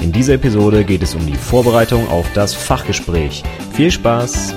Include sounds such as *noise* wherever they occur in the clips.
In dieser Episode geht es um die Vorbereitung auf das Fachgespräch. Viel Spaß!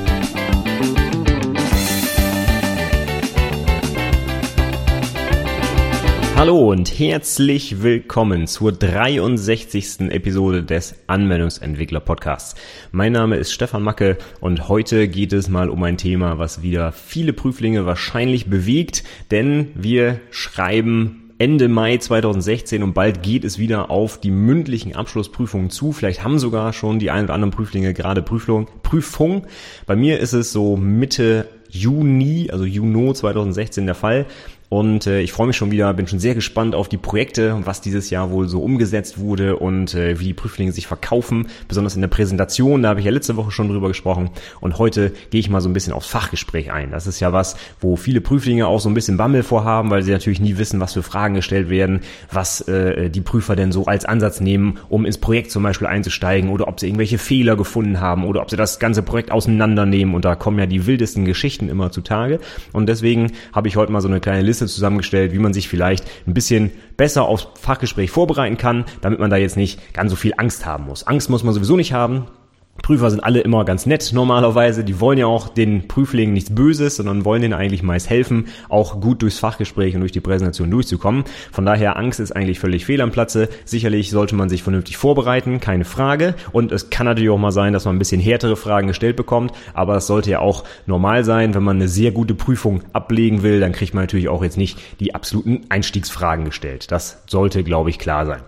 Hallo und herzlich willkommen zur 63. Episode des Anwendungsentwickler Podcasts. Mein Name ist Stefan Macke und heute geht es mal um ein Thema, was wieder viele Prüflinge wahrscheinlich bewegt, denn wir schreiben Ende Mai 2016 und bald geht es wieder auf die mündlichen Abschlussprüfungen zu. Vielleicht haben sogar schon die ein oder anderen Prüflinge gerade Prüfung. Prüfung. Bei mir ist es so Mitte Juni, also Juni 2016 der Fall. Und äh, ich freue mich schon wieder, bin schon sehr gespannt auf die Projekte und was dieses Jahr wohl so umgesetzt wurde und äh, wie die Prüflinge sich verkaufen, besonders in der Präsentation, da habe ich ja letzte Woche schon drüber gesprochen. Und heute gehe ich mal so ein bisschen aufs Fachgespräch ein. Das ist ja was, wo viele Prüflinge auch so ein bisschen Bammel vorhaben, weil sie natürlich nie wissen, was für Fragen gestellt werden, was äh, die Prüfer denn so als Ansatz nehmen, um ins Projekt zum Beispiel einzusteigen oder ob sie irgendwelche Fehler gefunden haben oder ob sie das ganze Projekt auseinandernehmen. Und da kommen ja die wildesten Geschichten immer zutage. Und deswegen habe ich heute mal so eine kleine Liste Liste zusammengestellt, wie man sich vielleicht ein bisschen besser aufs Fachgespräch vorbereiten kann, damit man da jetzt nicht ganz so viel Angst haben muss. Angst muss man sowieso nicht haben. Prüfer sind alle immer ganz nett normalerweise. Die wollen ja auch den Prüflingen nichts Böses, sondern wollen denen eigentlich meist helfen, auch gut durchs Fachgespräch und durch die Präsentation durchzukommen. Von daher Angst ist eigentlich völlig fehl am Platze. Sicherlich sollte man sich vernünftig vorbereiten, keine Frage. Und es kann natürlich auch mal sein, dass man ein bisschen härtere Fragen gestellt bekommt. Aber es sollte ja auch normal sein, wenn man eine sehr gute Prüfung ablegen will, dann kriegt man natürlich auch jetzt nicht die absoluten Einstiegsfragen gestellt. Das sollte, glaube ich, klar sein.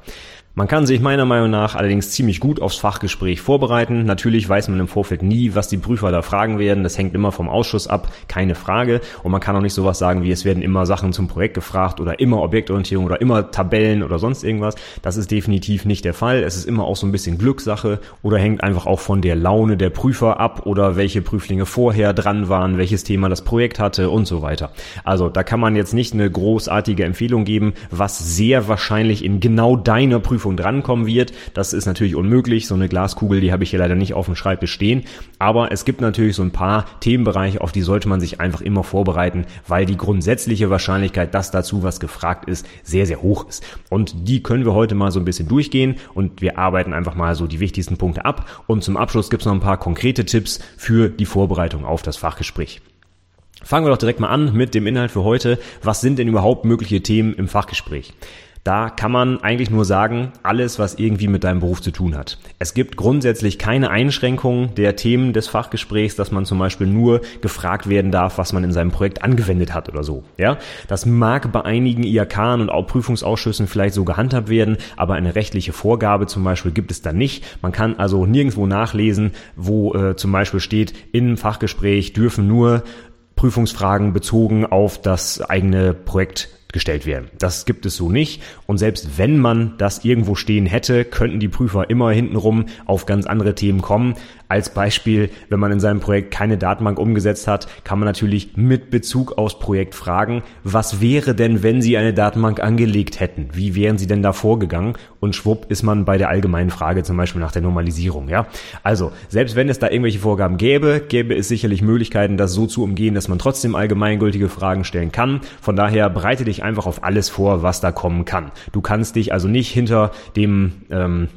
Man kann sich meiner Meinung nach allerdings ziemlich gut aufs Fachgespräch vorbereiten. Natürlich weiß man im Vorfeld nie, was die Prüfer da fragen werden. Das hängt immer vom Ausschuss ab, keine Frage. Und man kann auch nicht sowas sagen wie, es werden immer Sachen zum Projekt gefragt oder immer Objektorientierung oder immer Tabellen oder sonst irgendwas. Das ist definitiv nicht der Fall. Es ist immer auch so ein bisschen Glückssache oder hängt einfach auch von der Laune der Prüfer ab oder welche Prüflinge vorher dran waren, welches Thema das Projekt hatte und so weiter. Also da kann man jetzt nicht eine großartige Empfehlung geben, was sehr wahrscheinlich in genau deiner Prüfung Prüfung drankommen wird. Das ist natürlich unmöglich. So eine Glaskugel, die habe ich hier leider nicht auf dem Schreibtisch stehen. Aber es gibt natürlich so ein paar Themenbereiche, auf die sollte man sich einfach immer vorbereiten, weil die grundsätzliche Wahrscheinlichkeit, dass dazu was gefragt ist, sehr, sehr hoch ist. Und die können wir heute mal so ein bisschen durchgehen und wir arbeiten einfach mal so die wichtigsten Punkte ab. Und zum Abschluss gibt es noch ein paar konkrete Tipps für die Vorbereitung auf das Fachgespräch. Fangen wir doch direkt mal an mit dem Inhalt für heute. Was sind denn überhaupt mögliche Themen im Fachgespräch? Da kann man eigentlich nur sagen, alles, was irgendwie mit deinem Beruf zu tun hat. Es gibt grundsätzlich keine Einschränkung der Themen des Fachgesprächs, dass man zum Beispiel nur gefragt werden darf, was man in seinem Projekt angewendet hat oder so. Ja, das mag bei einigen IAK und auch Prüfungsausschüssen vielleicht so gehandhabt werden, aber eine rechtliche Vorgabe zum Beispiel gibt es da nicht. Man kann also nirgendwo nachlesen, wo äh, zum Beispiel steht, im Fachgespräch dürfen nur Prüfungsfragen bezogen auf das eigene Projekt gestellt werden. Das gibt es so nicht. Und selbst wenn man das irgendwo stehen hätte, könnten die Prüfer immer hintenrum auf ganz andere Themen kommen. Als Beispiel, wenn man in seinem Projekt keine Datenbank umgesetzt hat, kann man natürlich mit Bezug aufs Projekt fragen, was wäre denn, wenn Sie eine Datenbank angelegt hätten? Wie wären Sie denn da vorgegangen? Und schwupp ist man bei der allgemeinen Frage zum Beispiel nach der Normalisierung, ja? Also, selbst wenn es da irgendwelche Vorgaben gäbe, gäbe es sicherlich Möglichkeiten, das so zu umgehen, dass man trotzdem allgemeingültige Fragen stellen kann. Von daher breite dich einfach auf alles vor, was da kommen kann. Du kannst dich also nicht hinter dem, ähm,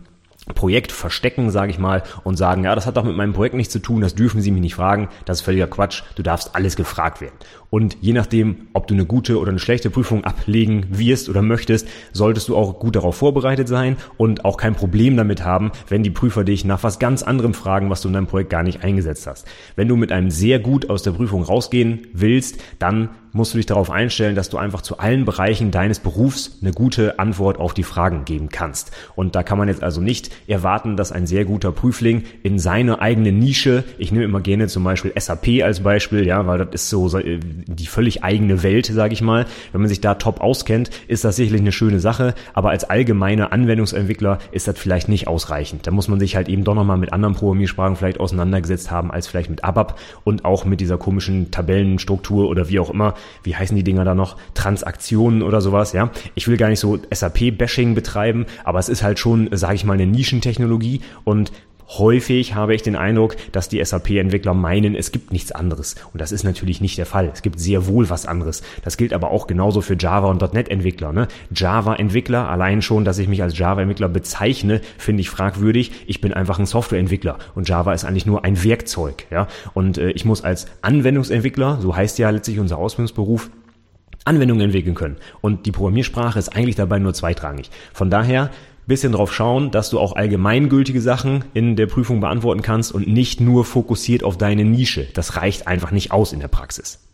Projekt verstecken, sage ich mal, und sagen, ja, das hat doch mit meinem Projekt nichts zu tun, das dürfen Sie mich nicht fragen, das ist völliger Quatsch, du darfst alles gefragt werden. Und je nachdem, ob du eine gute oder eine schlechte Prüfung ablegen wirst oder möchtest, solltest du auch gut darauf vorbereitet sein und auch kein Problem damit haben, wenn die Prüfer dich nach was ganz anderem fragen, was du in deinem Projekt gar nicht eingesetzt hast. Wenn du mit einem sehr gut aus der Prüfung rausgehen willst, dann musst du dich darauf einstellen, dass du einfach zu allen Bereichen deines Berufs eine gute Antwort auf die Fragen geben kannst. Und da kann man jetzt also nicht erwarten, dass ein sehr guter Prüfling in seine eigene Nische, ich nehme immer gerne zum Beispiel SAP als Beispiel, ja, weil das ist so die völlig eigene Welt, sage ich mal. Wenn man sich da top auskennt, ist das sicherlich eine schöne Sache, aber als allgemeiner Anwendungsentwickler ist das vielleicht nicht ausreichend. Da muss man sich halt eben doch nochmal mit anderen Programmiersprachen vielleicht auseinandergesetzt haben, als vielleicht mit ABAP und auch mit dieser komischen Tabellenstruktur oder wie auch immer wie heißen die Dinger da noch, Transaktionen oder sowas, ja. Ich will gar nicht so SAP-Bashing betreiben, aber es ist halt schon, sage ich mal, eine Nischentechnologie und Häufig habe ich den Eindruck, dass die SAP-Entwickler meinen, es gibt nichts anderes. Und das ist natürlich nicht der Fall. Es gibt sehr wohl was anderes. Das gilt aber auch genauso für Java und .NET-Entwickler. Ne? Java-Entwickler, allein schon, dass ich mich als Java-Entwickler bezeichne, finde ich fragwürdig. Ich bin einfach ein Software-Entwickler und Java ist eigentlich nur ein Werkzeug. Ja? Und äh, ich muss als Anwendungsentwickler, so heißt ja letztlich unser Ausbildungsberuf, Anwendungen entwickeln können. Und die Programmiersprache ist eigentlich dabei nur zweitrangig. Von daher bisschen drauf schauen, dass du auch allgemeingültige Sachen in der Prüfung beantworten kannst und nicht nur fokussiert auf deine Nische. Das reicht einfach nicht aus in der Praxis.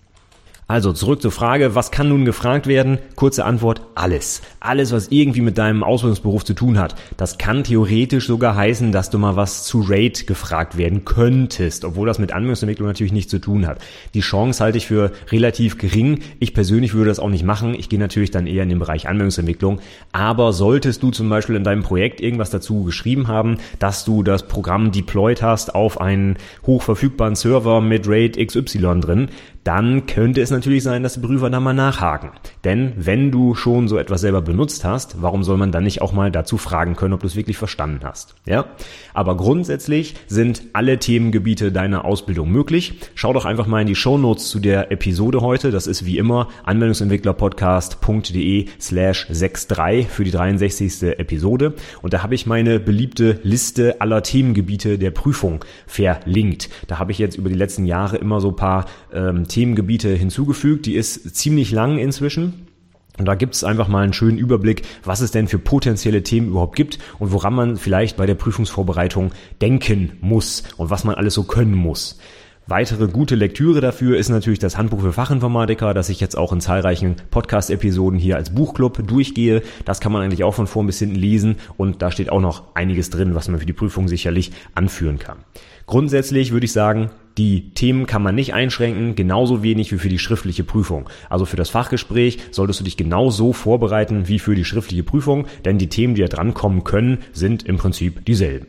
Also zurück zur Frage, was kann nun gefragt werden? Kurze Antwort, alles. Alles, was irgendwie mit deinem Ausbildungsberuf zu tun hat. Das kann theoretisch sogar heißen, dass du mal was zu Rate gefragt werden könntest, obwohl das mit Anwendungsentwicklung natürlich nichts zu tun hat. Die Chance halte ich für relativ gering. Ich persönlich würde das auch nicht machen. Ich gehe natürlich dann eher in den Bereich Anwendungsentwicklung. Aber solltest du zum Beispiel in deinem Projekt irgendwas dazu geschrieben haben, dass du das Programm deployed hast auf einen hochverfügbaren Server mit Rate XY drin, dann könnte es natürlich sein, dass die Prüfer da mal nachhaken. Denn wenn du schon so etwas selber benutzt hast, warum soll man dann nicht auch mal dazu fragen können, ob du es wirklich verstanden hast? Ja? Aber grundsätzlich sind alle Themengebiete deiner Ausbildung möglich. Schau doch einfach mal in die Show Notes zu der Episode heute. Das ist wie immer anwendungsentwicklerpodcast.de slash 63 für die 63. Episode. Und da habe ich meine beliebte Liste aller Themengebiete der Prüfung verlinkt. Da habe ich jetzt über die letzten Jahre immer so ein paar ähm, Themengebiete hinzugefügt. Die ist ziemlich lang inzwischen. Und da gibt es einfach mal einen schönen Überblick, was es denn für potenzielle Themen überhaupt gibt und woran man vielleicht bei der Prüfungsvorbereitung denken muss und was man alles so können muss. Weitere gute Lektüre dafür ist natürlich das Handbuch für Fachinformatiker, das ich jetzt auch in zahlreichen Podcast-Episoden hier als Buchclub durchgehe. Das kann man eigentlich auch von vorn bis hinten lesen und da steht auch noch einiges drin, was man für die Prüfung sicherlich anführen kann. Grundsätzlich würde ich sagen, die Themen kann man nicht einschränken, genauso wenig wie für die schriftliche Prüfung. Also für das Fachgespräch solltest du dich genauso vorbereiten wie für die schriftliche Prüfung, denn die Themen, die da drankommen können, sind im Prinzip dieselben.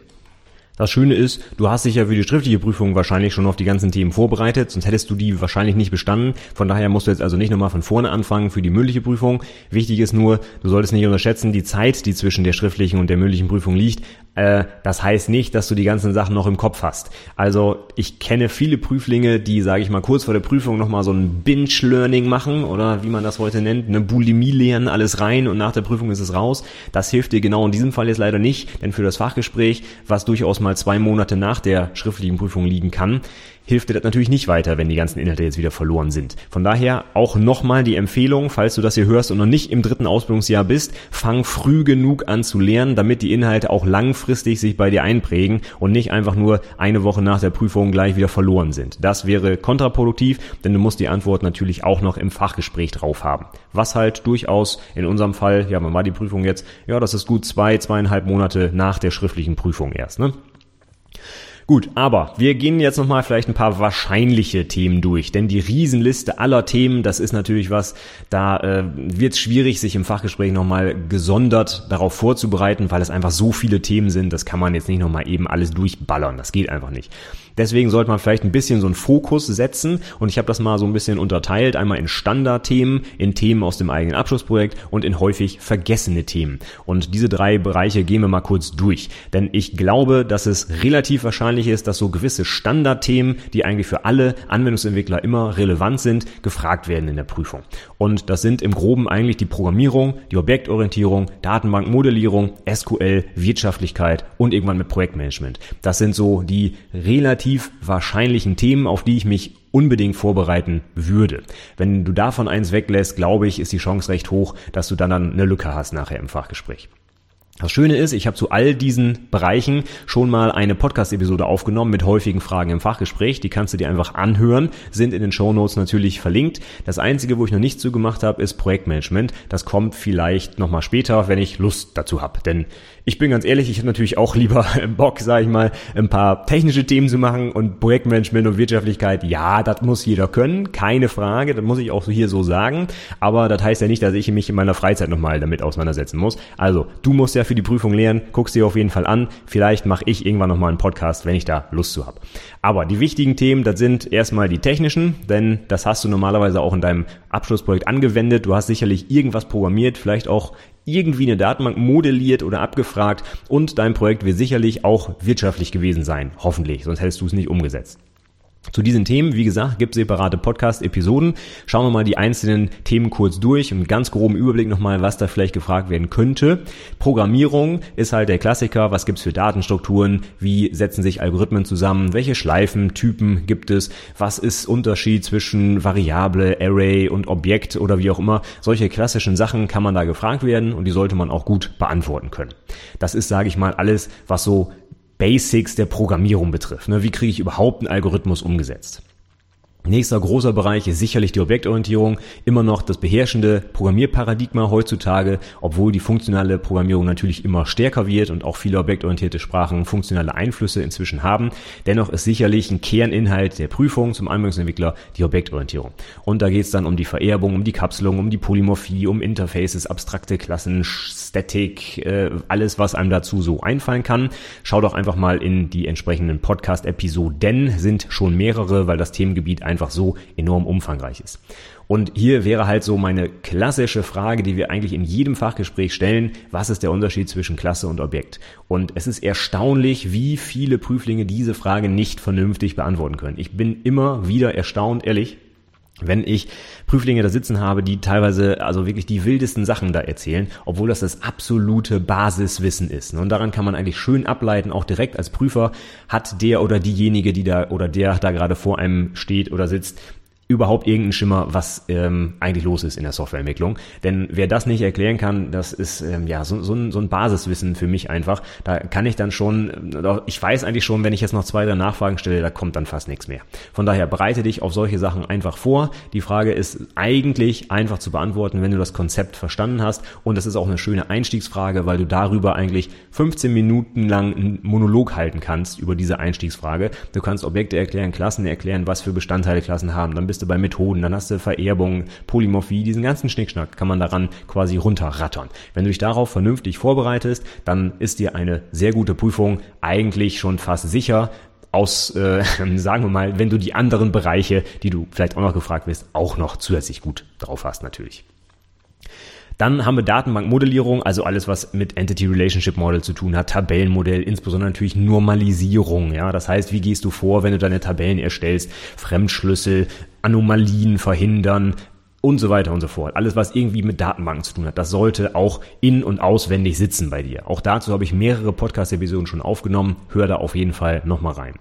Das Schöne ist, du hast dich ja für die schriftliche Prüfung wahrscheinlich schon auf die ganzen Themen vorbereitet, sonst hättest du die wahrscheinlich nicht bestanden. Von daher musst du jetzt also nicht nochmal von vorne anfangen für die mündliche Prüfung. Wichtig ist nur, du solltest nicht unterschätzen, die Zeit, die zwischen der schriftlichen und der mündlichen Prüfung liegt. Äh, das heißt nicht, dass du die ganzen Sachen noch im Kopf hast. Also ich kenne viele Prüflinge, die, sage ich mal, kurz vor der Prüfung nochmal so ein Binge-Learning machen oder wie man das heute nennt, eine Bulimie lernen, alles rein und nach der Prüfung ist es raus. Das hilft dir genau in diesem Fall jetzt leider nicht, denn für das Fachgespräch, was durchaus mal zwei Monate nach der schriftlichen Prüfung liegen kann, hilft dir das natürlich nicht weiter, wenn die ganzen Inhalte jetzt wieder verloren sind. Von daher auch nochmal die Empfehlung, falls du das hier hörst und noch nicht im dritten Ausbildungsjahr bist, fang früh genug an zu lernen, damit die Inhalte auch langfristig sich bei dir einprägen und nicht einfach nur eine Woche nach der Prüfung gleich wieder verloren sind. Das wäre kontraproduktiv, denn du musst die Antwort natürlich auch noch im Fachgespräch drauf haben. Was halt durchaus in unserem Fall, ja, wann war die Prüfung jetzt? Ja, das ist gut zwei, zweieinhalb Monate nach der schriftlichen Prüfung erst, ne? Gut, aber wir gehen jetzt nochmal vielleicht ein paar wahrscheinliche Themen durch, denn die Riesenliste aller Themen, das ist natürlich was, da äh, wird es schwierig, sich im Fachgespräch nochmal gesondert darauf vorzubereiten, weil es einfach so viele Themen sind, das kann man jetzt nicht nochmal eben alles durchballern, das geht einfach nicht. Deswegen sollte man vielleicht ein bisschen so einen Fokus setzen und ich habe das mal so ein bisschen unterteilt, einmal in Standardthemen, in Themen aus dem eigenen Abschlussprojekt und in häufig vergessene Themen. Und diese drei Bereiche gehen wir mal kurz durch, denn ich glaube, dass es relativ wahrscheinlich ist, dass so gewisse Standardthemen, die eigentlich für alle Anwendungsentwickler immer relevant sind, gefragt werden in der Prüfung. Und das sind im Groben eigentlich die Programmierung, die Objektorientierung, Datenbankmodellierung, SQL, Wirtschaftlichkeit und irgendwann mit Projektmanagement. Das sind so die relativ wahrscheinlichen Themen, auf die ich mich unbedingt vorbereiten würde. Wenn du davon eins weglässt, glaube ich, ist die Chance recht hoch, dass du dann eine Lücke hast nachher im Fachgespräch. Das Schöne ist, ich habe zu all diesen Bereichen schon mal eine Podcast-Episode aufgenommen mit häufigen Fragen im Fachgespräch. Die kannst du dir einfach anhören, sind in den Show Notes natürlich verlinkt. Das Einzige, wo ich noch nicht zugemacht habe, ist Projektmanagement. Das kommt vielleicht nochmal später, wenn ich Lust dazu habe. Denn ich bin ganz ehrlich, ich habe natürlich auch lieber *laughs* Bock, sage ich mal, ein paar technische Themen zu machen und Projektmanagement und Wirtschaftlichkeit. Ja, das muss jeder können, keine Frage, das muss ich auch hier so sagen. Aber das heißt ja nicht, dass ich mich in meiner Freizeit nochmal damit auseinandersetzen muss. Also, du musst ja für die Prüfung lernen, guckst dir auf jeden Fall an. Vielleicht mache ich irgendwann nochmal einen Podcast, wenn ich da Lust zu habe. Aber die wichtigen Themen, das sind erstmal die technischen, denn das hast du normalerweise auch in deinem Abschlussprojekt angewendet. Du hast sicherlich irgendwas programmiert, vielleicht auch irgendwie eine Datenbank modelliert oder abgefragt und dein Projekt wird sicherlich auch wirtschaftlich gewesen sein, hoffentlich, sonst hättest du es nicht umgesetzt. Zu diesen Themen, wie gesagt, gibt es separate Podcast-Episoden. Schauen wir mal die einzelnen Themen kurz durch und ganz groben Überblick nochmal, was da vielleicht gefragt werden könnte. Programmierung ist halt der Klassiker. Was gibt's für Datenstrukturen? Wie setzen sich Algorithmen zusammen? Welche Schleifen, Typen gibt es? Was ist Unterschied zwischen Variable, Array und Objekt oder wie auch immer? Solche klassischen Sachen kann man da gefragt werden und die sollte man auch gut beantworten können. Das ist, sage ich mal, alles, was so Basics der Programmierung betrifft. Ne? Wie kriege ich überhaupt einen Algorithmus umgesetzt? Nächster großer Bereich ist sicherlich die Objektorientierung, immer noch das beherrschende Programmierparadigma heutzutage, obwohl die funktionale Programmierung natürlich immer stärker wird und auch viele objektorientierte Sprachen funktionale Einflüsse inzwischen haben. Dennoch ist sicherlich ein Kerninhalt der Prüfung zum Anwendungsentwickler die Objektorientierung. Und da geht es dann um die Vererbung, um die Kapselung, um die Polymorphie, um Interfaces, abstrakte Klassen, Static, äh, alles, was einem dazu so einfallen kann. Schau doch einfach mal in die entsprechenden Podcast-Episoden, sind schon mehrere, weil das Themengebiet einfach so enorm umfangreich ist. Und hier wäre halt so meine klassische Frage, die wir eigentlich in jedem Fachgespräch stellen, was ist der Unterschied zwischen Klasse und Objekt? Und es ist erstaunlich, wie viele Prüflinge diese Frage nicht vernünftig beantworten können. Ich bin immer wieder erstaunt, ehrlich, wenn ich Prüflinge da sitzen habe, die teilweise also wirklich die wildesten Sachen da erzählen, obwohl das das absolute Basiswissen ist. Und daran kann man eigentlich schön ableiten, auch direkt als Prüfer hat der oder diejenige, die da oder der da gerade vor einem steht oder sitzt, überhaupt irgendeinen Schimmer, was ähm, eigentlich los ist in der Softwareentwicklung. Denn wer das nicht erklären kann, das ist ähm, ja so, so, ein, so ein Basiswissen für mich einfach. Da kann ich dann schon, äh, ich weiß eigentlich schon, wenn ich jetzt noch zwei, drei Nachfragen stelle, da kommt dann fast nichts mehr. Von daher bereite dich auf solche Sachen einfach vor. Die Frage ist eigentlich einfach zu beantworten, wenn du das Konzept verstanden hast. Und das ist auch eine schöne Einstiegsfrage, weil du darüber eigentlich 15 Minuten lang einen Monolog halten kannst über diese Einstiegsfrage. Du kannst Objekte erklären, Klassen erklären, was für Bestandteile Klassen haben. Dann bist du bei Methoden, dann hast du Vererbung, Polymorphie, diesen ganzen Schnickschnack kann man daran quasi runterrattern. Wenn du dich darauf vernünftig vorbereitest, dann ist dir eine sehr gute Prüfung eigentlich schon fast sicher, aus, äh, *laughs* sagen wir mal, wenn du die anderen Bereiche, die du vielleicht auch noch gefragt wirst, auch noch zusätzlich gut drauf hast natürlich. Dann haben wir Datenbankmodellierung, also alles, was mit Entity Relationship Model zu tun hat, Tabellenmodell, insbesondere natürlich Normalisierung. Ja, das heißt, wie gehst du vor, wenn du deine Tabellen erstellst, Fremdschlüssel, Anomalien verhindern, und so weiter und so fort. Alles, was irgendwie mit Datenbanken zu tun hat, das sollte auch in- und auswendig sitzen bei dir. Auch dazu habe ich mehrere Podcast-Episoden schon aufgenommen. Hör da auf jeden Fall nochmal rein.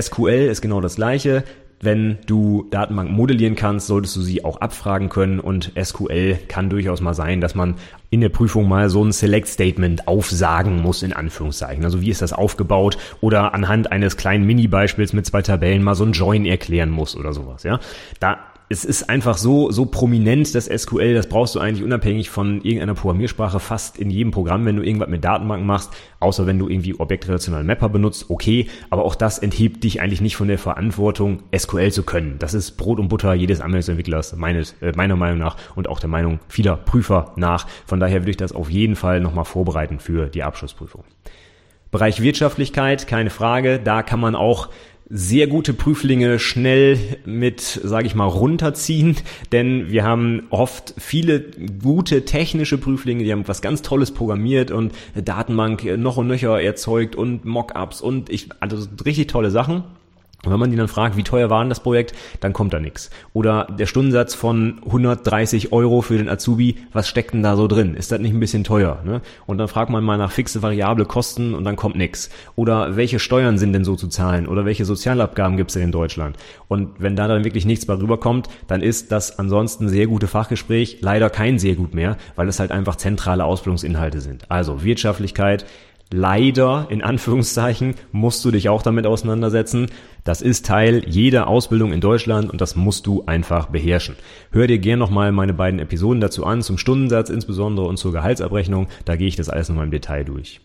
SQL ist genau das gleiche wenn du Datenbanken modellieren kannst, solltest du sie auch abfragen können und SQL kann durchaus mal sein, dass man in der Prüfung mal so ein Select Statement aufsagen muss, in Anführungszeichen. Also wie ist das aufgebaut oder anhand eines kleinen Mini-Beispiels mit zwei Tabellen mal so ein Join erklären muss oder sowas, ja. Da es ist einfach so, so prominent, das SQL, das brauchst du eigentlich unabhängig von irgendeiner Programmiersprache fast in jedem Programm, wenn du irgendwas mit Datenbanken machst, außer wenn du irgendwie objektrelationalen Mapper benutzt, okay, aber auch das enthebt dich eigentlich nicht von der Verantwortung, SQL zu können. Das ist Brot und Butter jedes Anwendungsentwicklers, meines, äh, meiner Meinung nach und auch der Meinung vieler Prüfer nach. Von daher würde ich das auf jeden Fall nochmal vorbereiten für die Abschlussprüfung. Bereich Wirtschaftlichkeit, keine Frage, da kann man auch sehr gute Prüflinge schnell mit, sage ich mal, runterziehen, denn wir haben oft viele gute technische Prüflinge, die haben was ganz Tolles programmiert und Datenbank noch und nöcher erzeugt und Mockups und ich, also richtig tolle Sachen. Und wenn man die dann fragt, wie teuer war denn das Projekt, dann kommt da nichts. Oder der Stundensatz von 130 Euro für den Azubi, was steckt denn da so drin? Ist das nicht ein bisschen teuer? Ne? Und dann fragt man mal nach fixe variable Kosten und dann kommt nichts. Oder welche Steuern sind denn so zu zahlen? Oder welche Sozialabgaben gibt es denn in Deutschland? Und wenn da dann wirklich nichts bei rüberkommt, dann ist das ansonsten sehr gute Fachgespräch leider kein sehr gut mehr, weil es halt einfach zentrale Ausbildungsinhalte sind. Also Wirtschaftlichkeit, Leider, in Anführungszeichen, musst du dich auch damit auseinandersetzen. Das ist Teil jeder Ausbildung in Deutschland und das musst du einfach beherrschen. Hör dir gerne nochmal meine beiden Episoden dazu an, zum Stundensatz insbesondere und zur Gehaltsabrechnung. Da gehe ich das alles nochmal im Detail durch.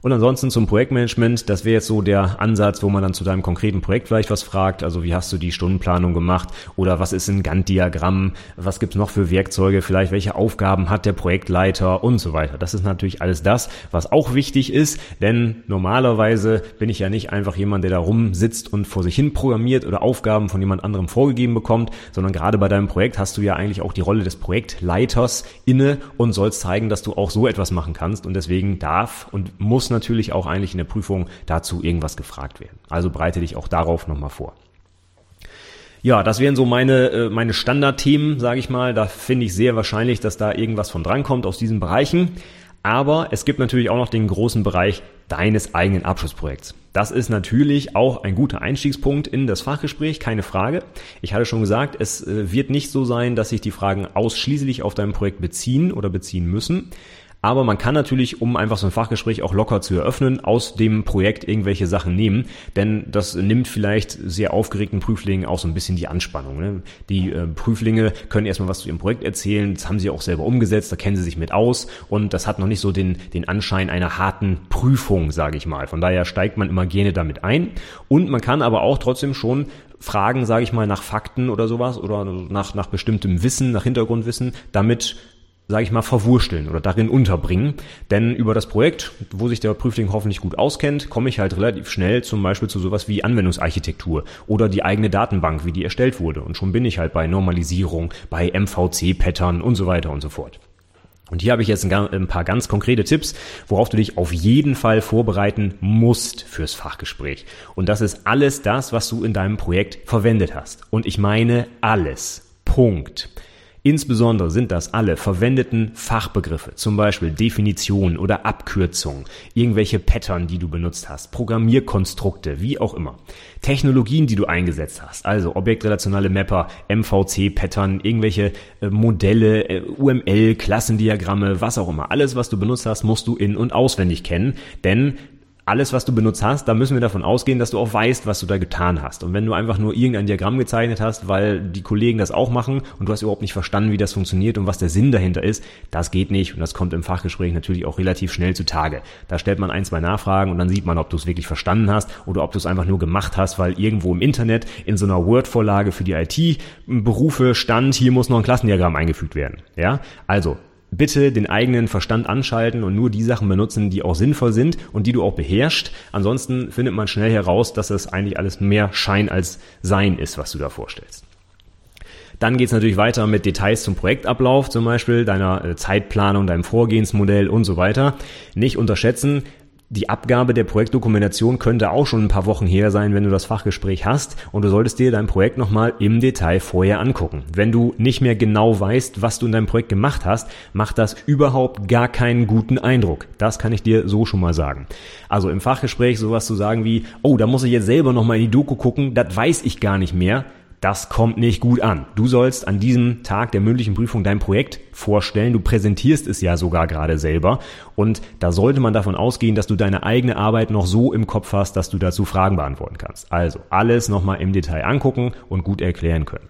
Und ansonsten zum Projektmanagement, das wäre jetzt so der Ansatz, wo man dann zu deinem konkreten Projekt vielleicht was fragt. Also wie hast du die Stundenplanung gemacht? Oder was ist ein Gantt-Diagramm, was gibt's noch für Werkzeuge, vielleicht welche Aufgaben hat der Projektleiter? Und so weiter. Das ist natürlich alles das, was auch wichtig ist, denn normalerweise bin ich ja nicht einfach jemand, der da rumsitzt und vor sich hin programmiert oder Aufgaben von jemand anderem vorgegeben bekommt, sondern gerade bei deinem Projekt hast du ja eigentlich auch die Rolle des Projektleiters inne und sollst zeigen, dass du auch so etwas machen kannst. Und deswegen darf und muss natürlich auch eigentlich in der Prüfung dazu irgendwas gefragt werden. Also bereite dich auch darauf nochmal vor. Ja, das wären so meine, äh, meine Standardthemen, sage ich mal. Da finde ich sehr wahrscheinlich, dass da irgendwas von drankommt aus diesen Bereichen. Aber es gibt natürlich auch noch den großen Bereich deines eigenen Abschlussprojekts. Das ist natürlich auch ein guter Einstiegspunkt in das Fachgespräch, keine Frage. Ich hatte schon gesagt, es äh, wird nicht so sein, dass sich die Fragen ausschließlich auf dein Projekt beziehen oder beziehen müssen. Aber man kann natürlich, um einfach so ein Fachgespräch auch locker zu eröffnen, aus dem Projekt irgendwelche Sachen nehmen, denn das nimmt vielleicht sehr aufgeregten Prüflingen auch so ein bisschen die Anspannung. Ne? Die äh, Prüflinge können erstmal was zu ihrem Projekt erzählen, das haben sie auch selber umgesetzt, da kennen sie sich mit aus und das hat noch nicht so den, den Anschein einer harten Prüfung, sage ich mal. Von daher steigt man immer gerne damit ein und man kann aber auch trotzdem schon Fragen, sage ich mal, nach Fakten oder sowas oder nach, nach bestimmtem Wissen, nach Hintergrundwissen, damit sage ich mal, verwursteln oder darin unterbringen. Denn über das Projekt, wo sich der Prüfling hoffentlich gut auskennt, komme ich halt relativ schnell zum Beispiel zu sowas wie Anwendungsarchitektur oder die eigene Datenbank, wie die erstellt wurde. Und schon bin ich halt bei Normalisierung, bei MVC-Pattern und so weiter und so fort. Und hier habe ich jetzt ein, paar ganz konkrete Tipps, worauf du dich auf jeden Fall vorbereiten musst fürs Fachgespräch. Und das ist alles das, was du in deinem Projekt verwendet hast. Und ich meine alles. Punkt. Insbesondere sind das alle verwendeten Fachbegriffe, zum Beispiel Definitionen oder Abkürzungen, irgendwelche Pattern, die du benutzt hast, Programmierkonstrukte, wie auch immer. Technologien, die du eingesetzt hast, also objektrelationale Mapper, MVC-Pattern, irgendwelche äh, Modelle, äh, UML, Klassendiagramme, was auch immer. Alles, was du benutzt hast, musst du in- und auswendig kennen, denn alles, was du benutzt hast, da müssen wir davon ausgehen, dass du auch weißt, was du da getan hast. Und wenn du einfach nur irgendein Diagramm gezeichnet hast, weil die Kollegen das auch machen und du hast überhaupt nicht verstanden, wie das funktioniert und was der Sinn dahinter ist, das geht nicht. Und das kommt im Fachgespräch natürlich auch relativ schnell zutage. Da stellt man ein, zwei Nachfragen und dann sieht man, ob du es wirklich verstanden hast oder ob du es einfach nur gemacht hast, weil irgendwo im Internet in so einer Word-Vorlage für die IT-Berufe stand, hier muss noch ein Klassendiagramm eingefügt werden. Ja, also bitte den eigenen Verstand anschalten und nur die Sachen benutzen, die auch sinnvoll sind und die du auch beherrschst. Ansonsten findet man schnell heraus, dass es eigentlich alles mehr Schein als Sein ist, was du da vorstellst. Dann geht's natürlich weiter mit Details zum Projektablauf, zum Beispiel deiner äh, Zeitplanung, deinem Vorgehensmodell und so weiter. Nicht unterschätzen, die Abgabe der Projektdokumentation könnte auch schon ein paar Wochen her sein, wenn du das Fachgespräch hast und du solltest dir dein Projekt nochmal im Detail vorher angucken. Wenn du nicht mehr genau weißt, was du in deinem Projekt gemacht hast, macht das überhaupt gar keinen guten Eindruck. Das kann ich dir so schon mal sagen. Also im Fachgespräch sowas zu sagen wie, oh, da muss ich jetzt selber nochmal in die Doku gucken, das weiß ich gar nicht mehr das kommt nicht gut an. Du sollst an diesem Tag der mündlichen Prüfung dein Projekt vorstellen. Du präsentierst es ja sogar gerade selber. Und da sollte man davon ausgehen, dass du deine eigene Arbeit noch so im Kopf hast, dass du dazu Fragen beantworten kannst. Also alles nochmal im Detail angucken und gut erklären können.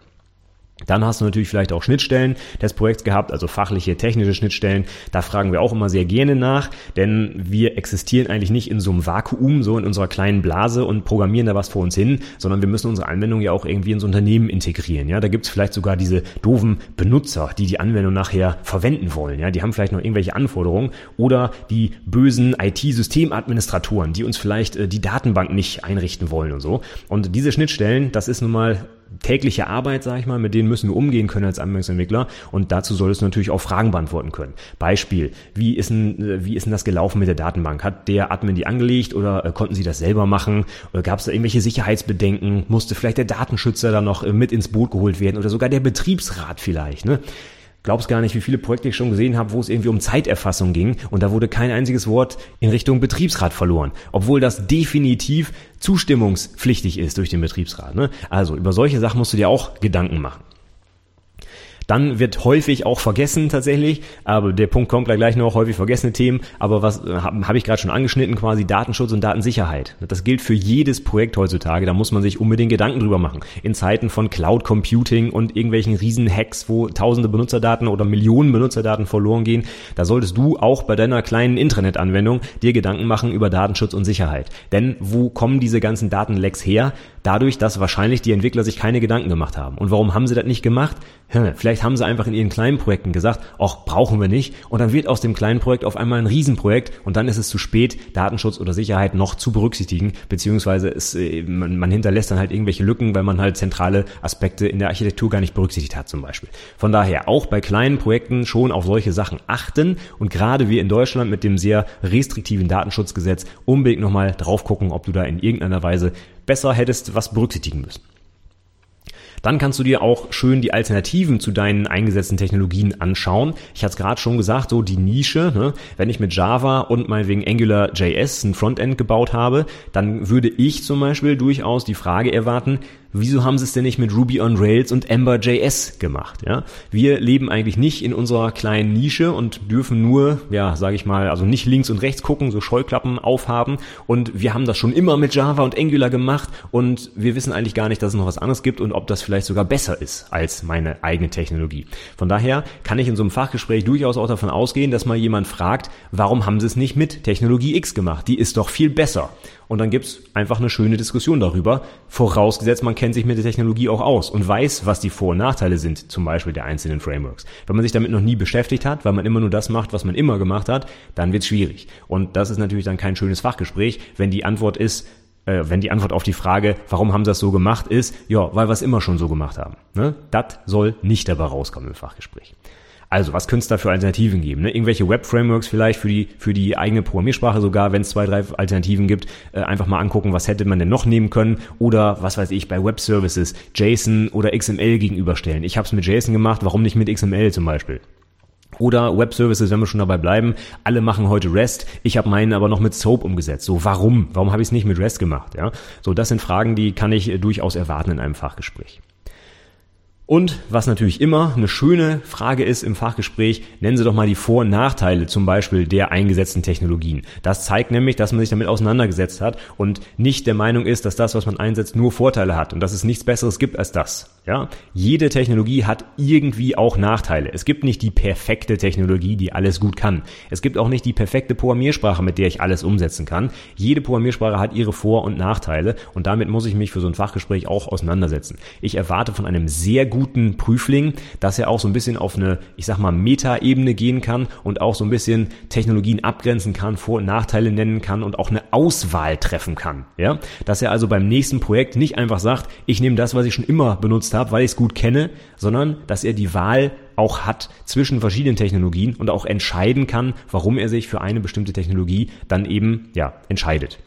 Dann hast du natürlich vielleicht auch Schnittstellen des Projekts gehabt, also fachliche, technische Schnittstellen. Da fragen wir auch immer sehr gerne nach, denn wir existieren eigentlich nicht in so einem Vakuum, so in unserer kleinen Blase und programmieren da was vor uns hin, sondern wir müssen unsere Anwendung ja auch irgendwie ins Unternehmen integrieren. Ja, da gibt's vielleicht sogar diese doofen Benutzer, die die Anwendung nachher verwenden wollen. Ja, die haben vielleicht noch irgendwelche Anforderungen oder die bösen IT-Systemadministratoren, die uns vielleicht äh, die Datenbank nicht einrichten wollen und so. Und diese Schnittstellen, das ist nun mal tägliche Arbeit, sage ich mal, mit denen müssen wir umgehen können als Anwendungsentwickler und dazu solltest du natürlich auch Fragen beantworten können. Beispiel, wie ist denn, wie ist denn das gelaufen mit der Datenbank? Hat der Admin die angelegt oder äh, konnten sie das selber machen? Gab es da irgendwelche Sicherheitsbedenken? Musste vielleicht der Datenschützer da noch äh, mit ins Boot geholt werden oder sogar der Betriebsrat vielleicht? Ne? Glaubst gar nicht, wie viele Projekte ich schon gesehen habe, wo es irgendwie um Zeiterfassung ging und da wurde kein einziges Wort in Richtung Betriebsrat verloren, obwohl das definitiv zustimmungspflichtig ist durch den Betriebsrat. Ne? Also über solche Sachen musst du dir auch Gedanken machen. Dann wird häufig auch vergessen tatsächlich, aber der Punkt kommt gleich noch, häufig vergessene Themen, aber was äh, habe hab ich gerade schon angeschnitten, quasi Datenschutz und Datensicherheit. Das gilt für jedes Projekt heutzutage, da muss man sich unbedingt Gedanken drüber machen. In Zeiten von Cloud Computing und irgendwelchen riesen Hacks, wo tausende Benutzerdaten oder Millionen Benutzerdaten verloren gehen, da solltest du auch bei deiner kleinen Intranet-Anwendung dir Gedanken machen über Datenschutz und Sicherheit. Denn wo kommen diese ganzen Datenlecks her? Dadurch, dass wahrscheinlich die Entwickler sich keine Gedanken gemacht haben. Und warum haben sie das nicht gemacht? Vielleicht haben sie einfach in ihren kleinen Projekten gesagt, ach, brauchen wir nicht. Und dann wird aus dem kleinen Projekt auf einmal ein Riesenprojekt und dann ist es zu spät, Datenschutz oder Sicherheit noch zu berücksichtigen, beziehungsweise es, äh, man, man hinterlässt dann halt irgendwelche Lücken, weil man halt zentrale Aspekte in der Architektur gar nicht berücksichtigt hat zum Beispiel. Von daher auch bei kleinen Projekten schon auf solche Sachen achten und gerade wir in Deutschland mit dem sehr restriktiven Datenschutzgesetz unbedingt nochmal drauf gucken, ob du da in irgendeiner Weise besser hättest was berücksichtigen müssen. Dann kannst du dir auch schön die Alternativen zu deinen eingesetzten Technologien anschauen. Ich hatte es gerade schon gesagt, so die Nische. Ne? Wenn ich mit Java und meinetwegen Angular JS ein Frontend gebaut habe, dann würde ich zum Beispiel durchaus die Frage erwarten, wieso haben sie es denn nicht mit Ruby on Rails und Ember.js gemacht? Ja? Wir leben eigentlich nicht in unserer kleinen Nische und dürfen nur, ja, sage ich mal, also nicht links und rechts gucken, so Scheuklappen aufhaben und wir haben das schon immer mit Java und Angular gemacht und wir wissen eigentlich gar nicht, dass es noch was anderes gibt und ob das vielleicht sogar besser ist als meine eigene Technologie. Von daher kann ich in so einem Fachgespräch durchaus auch davon ausgehen, dass mal jemand fragt, warum haben sie es nicht mit Technologie X gemacht? Die ist doch viel besser. Und dann gibt's einfach eine schöne Diskussion darüber, vorausgesetzt man kennt sich mit der Technologie auch aus und weiß, was die Vor- und Nachteile sind, zum Beispiel der einzelnen Frameworks. Wenn man sich damit noch nie beschäftigt hat, weil man immer nur das macht, was man immer gemacht hat, dann wird's schwierig. Und das ist natürlich dann kein schönes Fachgespräch, wenn die Antwort ist, äh, wenn die Antwort auf die Frage, warum haben sie das so gemacht, ist, ja, weil wir es immer schon so gemacht haben. Ne? Das soll nicht dabei rauskommen im Fachgespräch. Also, was könnte es da für Alternativen geben? Ne? Irgendwelche Web-Frameworks vielleicht für die, für die eigene Programmiersprache sogar, wenn es zwei, drei Alternativen gibt, äh, einfach mal angucken, was hätte man denn noch nehmen können oder was weiß ich, bei Web-Services JSON oder XML gegenüberstellen. Ich habe es mit JSON gemacht, warum nicht mit XML zum Beispiel? Oder Web Services, wenn wir schon dabei bleiben. Alle machen heute REST. Ich habe meinen aber noch mit SOAP umgesetzt. So, warum? Warum habe ich es nicht mit REST gemacht? Ja, so das sind Fragen, die kann ich äh, durchaus erwarten in einem Fachgespräch. Und was natürlich immer eine schöne Frage ist im Fachgespräch, nennen Sie doch mal die Vor- und Nachteile zum Beispiel der eingesetzten Technologien. Das zeigt nämlich, dass man sich damit auseinandergesetzt hat und nicht der Meinung ist, dass das, was man einsetzt, nur Vorteile hat und dass es nichts Besseres gibt als das. Ja, jede Technologie hat irgendwie auch Nachteile. Es gibt nicht die perfekte Technologie, die alles gut kann. Es gibt auch nicht die perfekte Programmiersprache, mit der ich alles umsetzen kann. Jede Programmiersprache hat ihre Vor- und Nachteile und damit muss ich mich für so ein Fachgespräch auch auseinandersetzen. Ich erwarte von einem sehr guten Prüfling, dass er auch so ein bisschen auf eine, ich sag mal, Meta-Ebene gehen kann und auch so ein bisschen Technologien abgrenzen kann, Vor- und Nachteile nennen kann und auch eine Auswahl treffen kann. Ja, dass er also beim nächsten Projekt nicht einfach sagt, ich nehme das, was ich schon immer benutzt habe, weil ich es gut kenne, sondern dass er die Wahl auch hat zwischen verschiedenen Technologien und auch entscheiden kann, warum er sich für eine bestimmte Technologie dann eben ja entscheidet.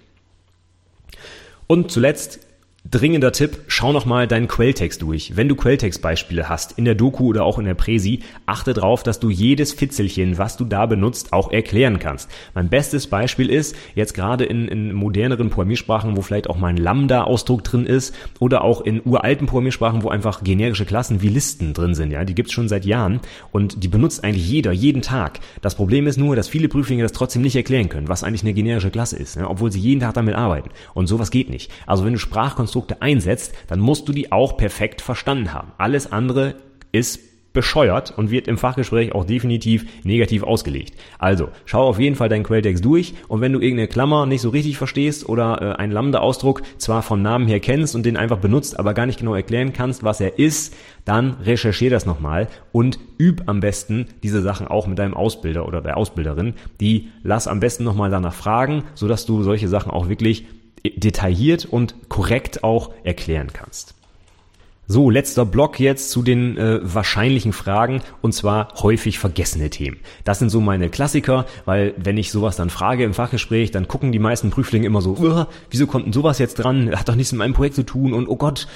Und zuletzt Dringender Tipp, schau nochmal deinen Quelltext durch. Wenn du Quelltextbeispiele hast, in der Doku oder auch in der Präsi, achte darauf, dass du jedes Fitzelchen, was du da benutzt, auch erklären kannst. Mein bestes Beispiel ist, jetzt gerade in, in moderneren Programmiersprachen, wo vielleicht auch mal ein Lambda-Ausdruck drin ist, oder auch in uralten Programmiersprachen, wo einfach generische Klassen wie Listen drin sind, ja, die gibt's schon seit Jahren und die benutzt eigentlich jeder, jeden Tag. Das Problem ist nur, dass viele Prüflinge das trotzdem nicht erklären können, was eigentlich eine generische Klasse ist, ja, obwohl sie jeden Tag damit arbeiten. Und sowas geht nicht. Also wenn du Sprachkonstruktionen Konstrukte einsetzt, dann musst du die auch perfekt verstanden haben. Alles andere ist bescheuert und wird im Fachgespräch auch definitiv negativ ausgelegt. Also, schau auf jeden Fall deinen Quelltext durch und wenn du irgendeine Klammer nicht so richtig verstehst oder äh, einen Lambda-Ausdruck zwar vom Namen her kennst und den einfach benutzt, aber gar nicht genau erklären kannst, was er ist, dann recherchier das nochmal und üb am besten diese Sachen auch mit deinem Ausbilder oder der Ausbilderin. Die lass am besten nochmal danach fragen, sodass du solche Sachen auch wirklich detailliert und korrekt auch erklären kannst. So, letzter Block jetzt zu den äh, wahrscheinlichen Fragen und zwar häufig vergessene Themen. Das sind so meine Klassiker, weil wenn ich sowas dann frage im Fachgespräch, dann gucken die meisten Prüflinge immer so, wieso kommt denn sowas jetzt dran? Hat doch nichts mit meinem Projekt zu tun und oh Gott,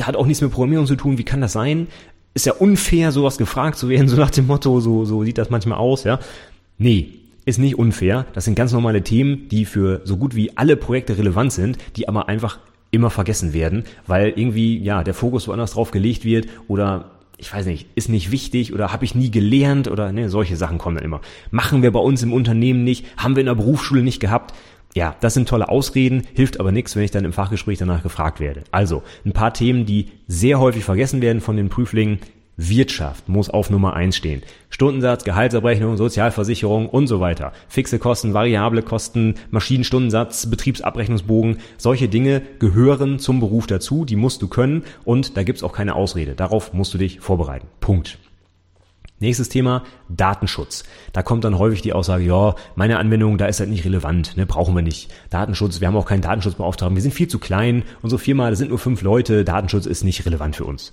hat auch nichts mit Programmierung zu tun, wie kann das sein? Ist ja unfair, sowas gefragt zu werden, *laughs* so nach dem Motto, so, so sieht das manchmal aus, ja. Nee, ist nicht unfair. Das sind ganz normale Themen, die für so gut wie alle Projekte relevant sind, die aber einfach immer vergessen werden, weil irgendwie ja der Fokus woanders drauf gelegt wird oder ich weiß nicht, ist nicht wichtig oder habe ich nie gelernt oder ne, solche Sachen kommen dann immer. Machen wir bei uns im Unternehmen nicht, haben wir in der Berufsschule nicht gehabt. Ja, das sind tolle Ausreden, hilft aber nichts, wenn ich dann im Fachgespräch danach gefragt werde. Also, ein paar Themen, die sehr häufig vergessen werden von den Prüflingen, Wirtschaft muss auf Nummer eins stehen. Stundensatz, Gehaltsabrechnung, Sozialversicherung und so weiter. Fixe Kosten, variable Kosten, Maschinenstundensatz, Betriebsabrechnungsbogen. Solche Dinge gehören zum Beruf dazu, die musst du können und da gibt's auch keine Ausrede. Darauf musst du dich vorbereiten. Punkt. Nächstes Thema, Datenschutz. Da kommt dann häufig die Aussage, ja, meine Anwendung, da ist halt nicht relevant, ne, brauchen wir nicht. Datenschutz, wir haben auch keinen Datenschutzbeauftragten, wir sind viel zu klein, unsere Firma, das sind nur fünf Leute, Datenschutz ist nicht relevant für uns.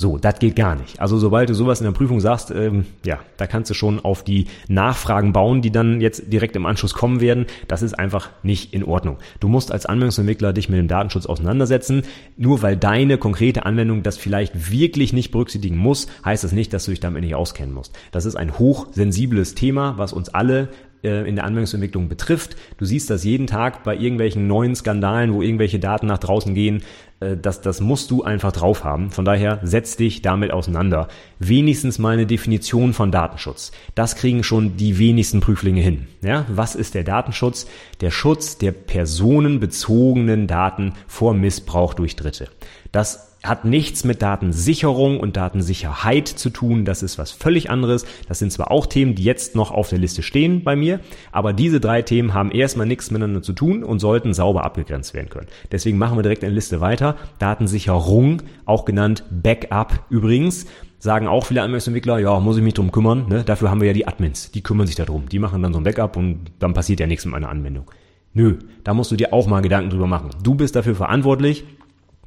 So, das geht gar nicht. Also sobald du sowas in der Prüfung sagst, ähm, ja, da kannst du schon auf die Nachfragen bauen, die dann jetzt direkt im Anschluss kommen werden. Das ist einfach nicht in Ordnung. Du musst als Anwendungsentwickler dich mit dem Datenschutz auseinandersetzen. Nur weil deine konkrete Anwendung das vielleicht wirklich nicht berücksichtigen muss, heißt das nicht, dass du dich damit nicht auskennen musst. Das ist ein hochsensibles Thema, was uns alle äh, in der Anwendungsentwicklung betrifft. Du siehst das jeden Tag bei irgendwelchen neuen Skandalen, wo irgendwelche Daten nach draußen gehen. Äh, das, das musst du einfach drauf haben. Von daher setz dich damit auseinander. Wenigstens mal eine Definition von Datenschutz. Das kriegen schon die wenigsten Prüflinge hin. Ja, was ist der Datenschutz? Der Schutz der personenbezogenen Daten vor Missbrauch durch Dritte. Das hat nichts mit Datensicherung und Datensicherheit zu tun. Das ist was völlig anderes. Das sind zwar auch Themen, die jetzt noch auf der Liste stehen bei mir, aber diese drei Themen haben erstmal nichts miteinander zu tun und sollten sauber abgegrenzt werden können. Deswegen machen wir direkt eine Liste weiter. Datensicherung, auch genannt Backup übrigens sagen auch viele Anwendungsentwickler, ja, muss ich mich drum kümmern, ne? dafür haben wir ja die Admins, die kümmern sich darum, die machen dann so ein Backup und dann passiert ja nichts mit meiner Anwendung. Nö, da musst du dir auch mal Gedanken drüber machen. Du bist dafür verantwortlich,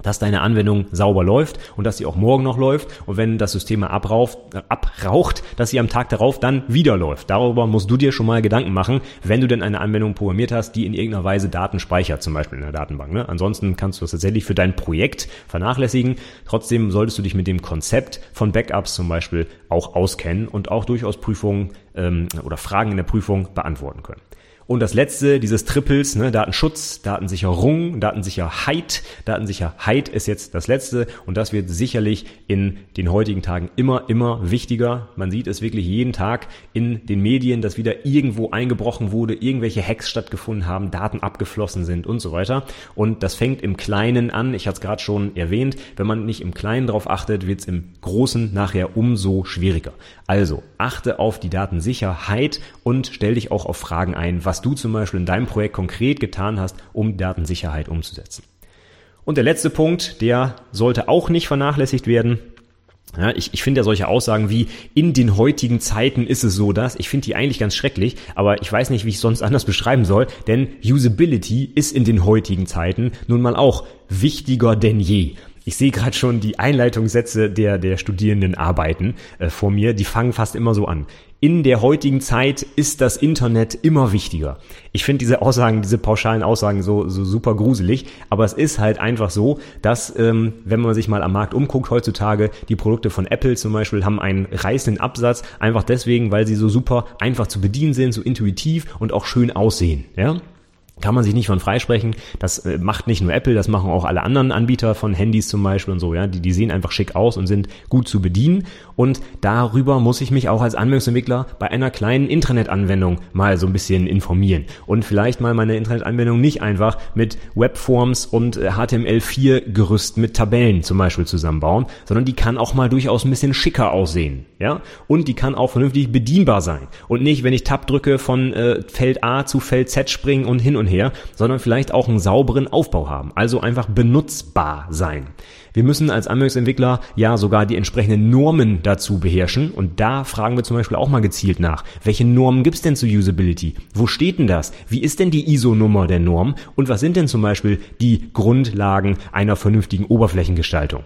dass deine Anwendung sauber läuft und dass sie auch morgen noch läuft und wenn das System mal abrauft, abraucht, dass sie am Tag darauf dann wieder läuft. Darüber musst du dir schon mal Gedanken machen, wenn du denn eine Anwendung programmiert hast, die in irgendeiner Weise Daten speichert, zum Beispiel in der Datenbank. Ne? Ansonsten kannst du das tatsächlich für dein Projekt vernachlässigen. Trotzdem solltest du dich mit dem Konzept von Backups zum Beispiel auch auskennen und auch durchaus Prüfungen ähm, oder Fragen in der Prüfung beantworten können. Und das letzte, dieses Triples, ne, Datenschutz, Datensicherung, Datensicherheit. Datensicherheit ist jetzt das letzte und das wird sicherlich in den heutigen Tagen immer, immer wichtiger. Man sieht es wirklich jeden Tag in den Medien, dass wieder irgendwo eingebrochen wurde, irgendwelche Hacks stattgefunden haben, Daten abgeflossen sind und so weiter. Und das fängt im Kleinen an. Ich hatte es gerade schon erwähnt. Wenn man nicht im Kleinen drauf achtet, wird es im Großen nachher umso schwieriger. Also achte auf die Datensicherheit und stell dich auch auf Fragen ein, was du zum Beispiel in deinem Projekt konkret getan hast, um Datensicherheit umzusetzen. Und der letzte Punkt, der sollte auch nicht vernachlässigt werden. Ja, ich, ich finde ja solche Aussagen wie in den heutigen Zeiten ist es so, dass ich finde die eigentlich ganz schrecklich, aber ich weiß nicht, wie ich es sonst anders *laughs* beschreiben soll, denn Usability ist in den heutigen Zeiten nun mal auch wichtiger denn je. Ich sehe gerade schon die Einleitungssätze der, der Studierenden arbeiten äh, vor mir, die fangen fast immer so an in der heutigen Zeit ist das Internet immer wichtiger. Ich finde diese Aussagen, diese pauschalen Aussagen so, so super gruselig, aber es ist halt einfach so, dass ähm, wenn man sich mal am Markt umguckt heutzutage, die Produkte von Apple zum Beispiel haben einen reißenden Absatz, einfach deswegen, weil sie so super einfach zu bedienen sind, so intuitiv und auch schön aussehen. Ja? kann man sich nicht von freisprechen. Das äh, macht nicht nur Apple, das machen auch alle anderen Anbieter von Handys zum Beispiel und so, ja. Die, die sehen einfach schick aus und sind gut zu bedienen. Und darüber muss ich mich auch als Anwendungsentwickler bei einer kleinen Intranet-Anwendung mal so ein bisschen informieren. Und vielleicht mal meine Intranet-Anwendung nicht einfach mit Webforms und HTML4-Gerüst äh, mit Tabellen zum Beispiel zusammenbauen, sondern die kann auch mal durchaus ein bisschen schicker aussehen, ja. Und die kann auch vernünftig bedienbar sein. Und nicht, wenn ich Tab drücke, von äh, Feld A zu Feld Z springen und hin und her, sondern vielleicht auch einen sauberen Aufbau haben, also einfach benutzbar sein. Wir müssen als Anwendungsentwickler ja sogar die entsprechenden Normen dazu beherrschen und da fragen wir zum Beispiel auch mal gezielt nach. Welche Normen gibt's denn zu Usability? Wo steht denn das? Wie ist denn die ISO-Nummer der Norm? Und was sind denn zum Beispiel die Grundlagen einer vernünftigen Oberflächengestaltung?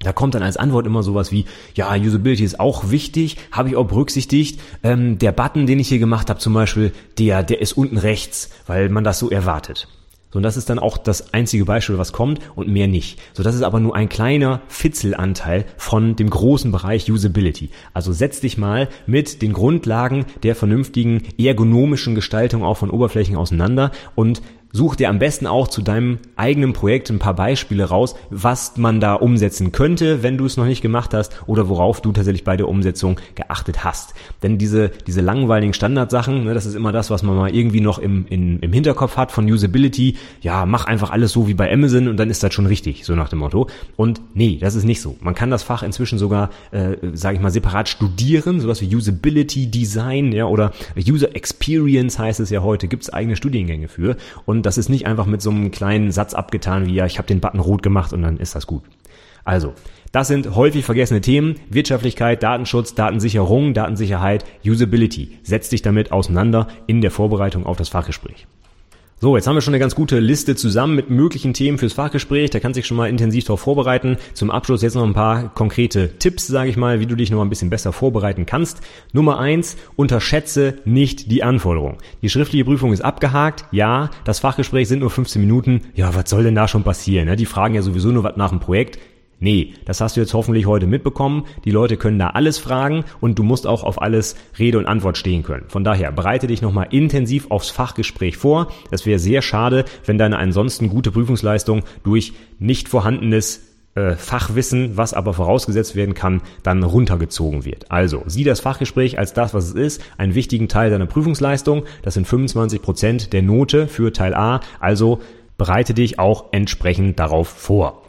Da kommt dann als Antwort immer sowas wie, ja, Usability ist auch wichtig, habe ich auch berücksichtigt. Ähm, der Button, den ich hier gemacht habe zum Beispiel, der, der ist unten rechts, weil man das so erwartet. So, und das ist dann auch das einzige Beispiel, was kommt und mehr nicht. So, das ist aber nur ein kleiner Fitzelanteil von dem großen Bereich Usability. Also setz dich mal mit den Grundlagen der vernünftigen ergonomischen Gestaltung auch von Oberflächen auseinander und Such dir am besten auch zu deinem eigenen Projekt ein paar Beispiele raus, was man da umsetzen könnte, wenn du es noch nicht gemacht hast oder worauf du tatsächlich bei der Umsetzung geachtet hast. Denn diese, diese langweiligen Standardsachen, ne, das ist immer das, was man mal irgendwie noch im, in, im Hinterkopf hat von Usability. Ja, mach einfach alles so wie bei Amazon und dann ist das schon richtig, so nach dem Motto. Und nee, das ist nicht so. Man kann das Fach inzwischen sogar, äh, sage ich mal, separat studieren, sowas wie Usability Design ja, oder User Experience heißt es ja heute, gibt es eigene Studiengänge für. Und und das ist nicht einfach mit so einem kleinen Satz abgetan wie ja, ich habe den Button rot gemacht und dann ist das gut. Also, das sind häufig vergessene Themen. Wirtschaftlichkeit, Datenschutz, Datensicherung, Datensicherheit, Usability. Setz dich damit auseinander in der Vorbereitung auf das Fachgespräch. So, jetzt haben wir schon eine ganz gute Liste zusammen mit möglichen Themen fürs Fachgespräch. Da kannst du dich schon mal intensiv darauf vorbereiten. Zum Abschluss jetzt noch ein paar konkrete Tipps, sage ich mal, wie du dich noch ein bisschen besser vorbereiten kannst. Nummer eins: Unterschätze nicht die Anforderung. Die schriftliche Prüfung ist abgehakt. Ja, das Fachgespräch sind nur 15 Minuten. Ja, was soll denn da schon passieren? Die fragen ja sowieso nur was nach dem Projekt. Nee, das hast du jetzt hoffentlich heute mitbekommen. Die Leute können da alles fragen und du musst auch auf alles Rede und Antwort stehen können. Von daher bereite dich nochmal intensiv aufs Fachgespräch vor. Es wäre sehr schade, wenn deine ansonsten gute Prüfungsleistung durch nicht vorhandenes äh, Fachwissen, was aber vorausgesetzt werden kann, dann runtergezogen wird. Also sieh das Fachgespräch als das, was es ist, einen wichtigen Teil deiner Prüfungsleistung. Das sind 25 Prozent der Note für Teil A. Also bereite dich auch entsprechend darauf vor.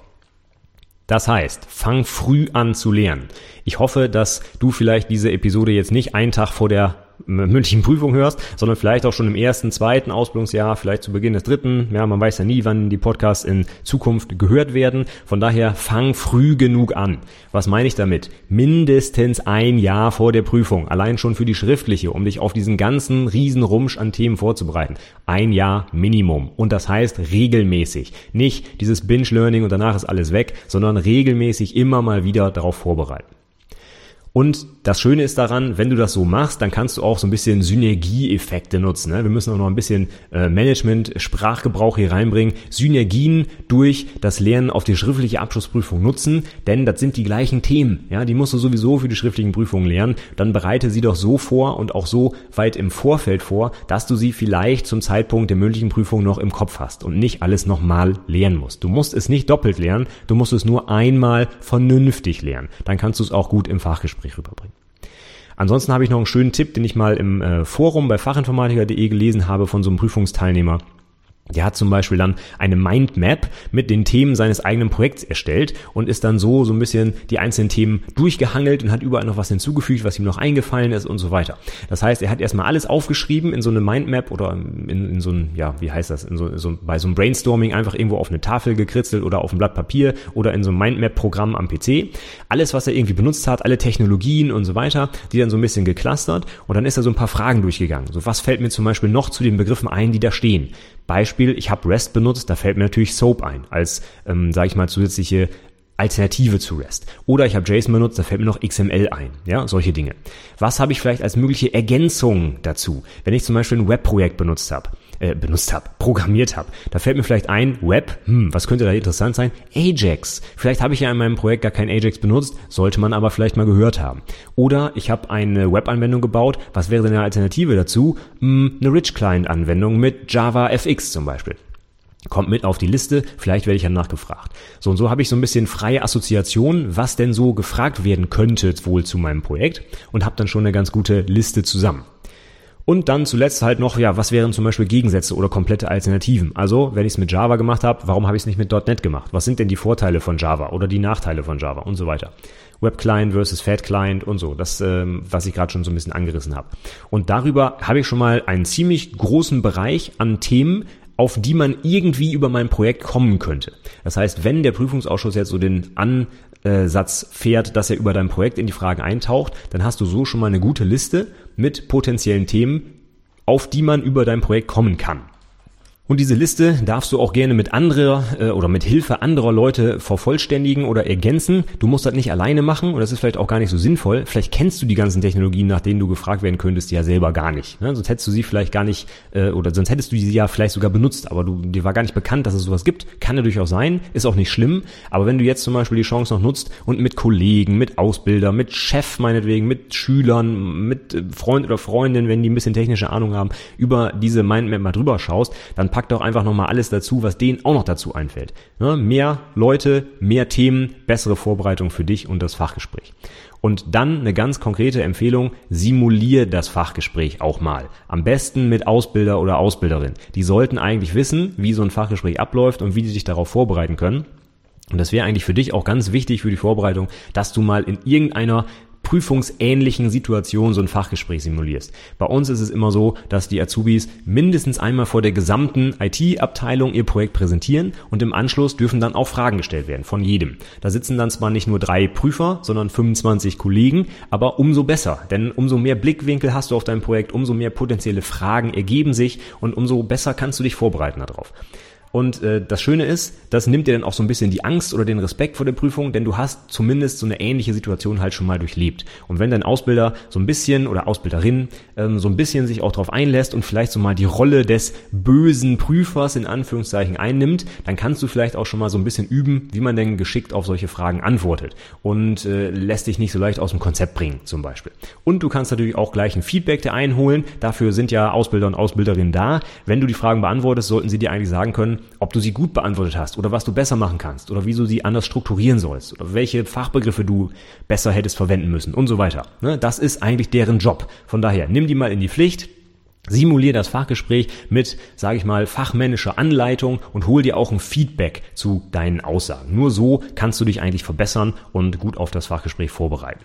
Das heißt, fang früh an zu lernen. Ich hoffe, dass du vielleicht diese Episode jetzt nicht einen Tag vor der mündlichen Prüfung hörst, sondern vielleicht auch schon im ersten, zweiten Ausbildungsjahr, vielleicht zu Beginn des dritten. Ja, man weiß ja nie, wann die Podcasts in Zukunft gehört werden. Von daher fang früh genug an. Was meine ich damit? Mindestens ein Jahr vor der Prüfung. Allein schon für die schriftliche, um dich auf diesen ganzen Riesenrumsch an Themen vorzubereiten. Ein Jahr Minimum. Und das heißt regelmäßig. Nicht dieses Binge-Learning und danach ist alles weg, sondern regelmäßig immer mal wieder darauf vorbereiten. Und das Schöne ist daran, wenn du das so machst, dann kannst du auch so ein bisschen Synergieeffekte nutzen. Ne? Wir müssen auch noch ein bisschen äh, Management, Sprachgebrauch hier reinbringen. Synergien durch das Lernen auf die schriftliche Abschlussprüfung nutzen, denn das sind die gleichen Themen. Ja, die musst du sowieso für die schriftlichen Prüfungen lernen. Dann bereite sie doch so vor und auch so weit im Vorfeld vor, dass du sie vielleicht zum Zeitpunkt der mündlichen Prüfung noch im Kopf hast und nicht alles nochmal lernen musst. Du musst es nicht doppelt lernen, du musst es nur einmal vernünftig lernen. Dann kannst du es auch gut im Fachgespräch Gespräch rüberbringen. Ansonsten habe ich noch einen schönen Tipp, den ich mal im äh, Forum bei fachinformatiker.de gelesen habe von so einem Prüfungsteilnehmer. Der hat zum Beispiel dann eine Mindmap mit den Themen seines eigenen Projekts erstellt und ist dann so so ein bisschen die einzelnen Themen durchgehangelt und hat überall noch was hinzugefügt, was ihm noch eingefallen ist und so weiter. Das heißt, er hat erstmal alles aufgeschrieben in so eine Mindmap oder in, in so ein, ja, wie heißt das, in so, so, bei so einem Brainstorming einfach irgendwo auf eine Tafel gekritzelt oder auf ein Blatt Papier oder in so ein Mindmap-Programm am PC. Alles, was er irgendwie benutzt hat, alle Technologien und so weiter, die dann so ein bisschen geclustert und dann ist er so ein paar Fragen durchgegangen. So, was fällt mir zum Beispiel noch zu den Begriffen ein, die da stehen? Beispiel, ich habe REST benutzt, da fällt mir natürlich SOAP ein, als, ähm, sage ich mal, zusätzliche Alternative zu REST. Oder ich habe JSON benutzt, da fällt mir noch XML ein. Ja, solche Dinge. Was habe ich vielleicht als mögliche Ergänzung dazu? Wenn ich zum Beispiel ein Webprojekt benutzt habe, äh, benutzt habe, programmiert habe. Da fällt mir vielleicht ein, Web, hm, was könnte da interessant sein? Ajax. Vielleicht habe ich ja in meinem Projekt gar kein Ajax benutzt, sollte man aber vielleicht mal gehört haben. Oder ich habe eine Webanwendung gebaut, was wäre denn eine Alternative dazu? Hm, eine Rich Client Anwendung mit Java FX zum Beispiel kommt mit auf die Liste, vielleicht werde ich ja nachgefragt. So und so habe ich so ein bisschen freie Assoziation, was denn so gefragt werden könnte wohl zu meinem Projekt und habe dann schon eine ganz gute Liste zusammen. Und dann zuletzt halt noch, ja, was wären zum Beispiel Gegensätze oder komplette Alternativen? Also, wenn ich es mit Java gemacht habe, warum habe ich es nicht mit .NET gemacht? Was sind denn die Vorteile von Java oder die Nachteile von Java und so weiter? Web Client versus Fat Client und so, das, ähm, was ich gerade schon so ein bisschen angerissen habe. Und darüber habe ich schon mal einen ziemlich großen Bereich an Themen, auf die man irgendwie über mein Projekt kommen könnte. Das heißt, wenn der Prüfungsausschuss jetzt so den Ansatz fährt, dass er über dein Projekt in die Fragen eintaucht, dann hast du so schon mal eine gute Liste mit potenziellen Themen, auf die man über dein Projekt kommen kann. Und diese Liste darfst du auch gerne mit anderer äh, oder mit Hilfe anderer Leute vervollständigen oder ergänzen. Du musst das nicht alleine machen und das ist vielleicht auch gar nicht so sinnvoll. Vielleicht kennst du die ganzen Technologien, nach denen du gefragt werden könntest, ja selber gar nicht. Ne? Sonst hättest du sie vielleicht gar nicht äh, oder sonst hättest du sie ja vielleicht sogar benutzt, aber du, dir war gar nicht bekannt, dass es sowas gibt. Kann ja durchaus sein, ist auch nicht schlimm. Aber wenn du jetzt zum Beispiel die Chance noch nutzt und mit Kollegen, mit Ausbilder, mit Chef meinetwegen, mit Schülern, mit äh, Freund oder Freundin, wenn die ein bisschen technische Ahnung haben, über diese Mindmap mal drüber schaust, dann pack doch einfach nochmal alles dazu, was denen auch noch dazu einfällt. Ne? Mehr Leute, mehr Themen, bessere Vorbereitung für dich und das Fachgespräch. Und dann eine ganz konkrete Empfehlung, simulier das Fachgespräch auch mal. Am besten mit Ausbilder oder Ausbilderin. Die sollten eigentlich wissen, wie so ein Fachgespräch abläuft und wie die sich darauf vorbereiten können. Und das wäre eigentlich für dich auch ganz wichtig für die Vorbereitung, dass du mal in irgendeiner prüfungsähnlichen Situation so ein Fachgespräch simulierst. Bei uns ist es immer so, dass die Azubis mindestens einmal vor der gesamten IT-Abteilung ihr Projekt präsentieren und im Anschluss dürfen dann auch Fragen gestellt werden von jedem. Da sitzen dann zwar nicht nur drei Prüfer, sondern 25 Kollegen, aber umso besser, denn umso mehr Blickwinkel hast du auf dein Projekt, umso mehr potenzielle Fragen ergeben sich und umso besser kannst du dich vorbereiten darauf. Und äh, das Schöne ist, das nimmt dir dann auch so ein bisschen die Angst oder den Respekt vor der Prüfung, denn du hast zumindest so eine ähnliche Situation halt schon mal durchlebt. Und wenn dein Ausbilder so ein bisschen oder Ausbilderin ähm, so ein bisschen sich auch darauf einlässt und vielleicht so mal die Rolle des bösen Prüfers in Anführungszeichen einnimmt, dann kannst du vielleicht auch schon mal so ein bisschen üben, wie man denn geschickt auf solche Fragen antwortet und äh, lässt dich nicht so leicht aus dem Konzept bringen zum Beispiel. Und du kannst natürlich auch gleich ein Feedback dir einholen. Dafür sind ja Ausbilder und Ausbilderinnen da. Wenn du die Fragen beantwortest, sollten sie dir eigentlich sagen können, ob du sie gut beantwortet hast oder was du besser machen kannst oder wie du sie anders strukturieren sollst oder welche Fachbegriffe du besser hättest verwenden müssen und so weiter. Ne, das ist eigentlich deren Job. Von daher, nimm die mal in die Pflicht, Simulier das Fachgespräch mit, sage ich mal, fachmännischer Anleitung und hol dir auch ein Feedback zu deinen Aussagen. Nur so kannst du dich eigentlich verbessern und gut auf das Fachgespräch vorbereiten.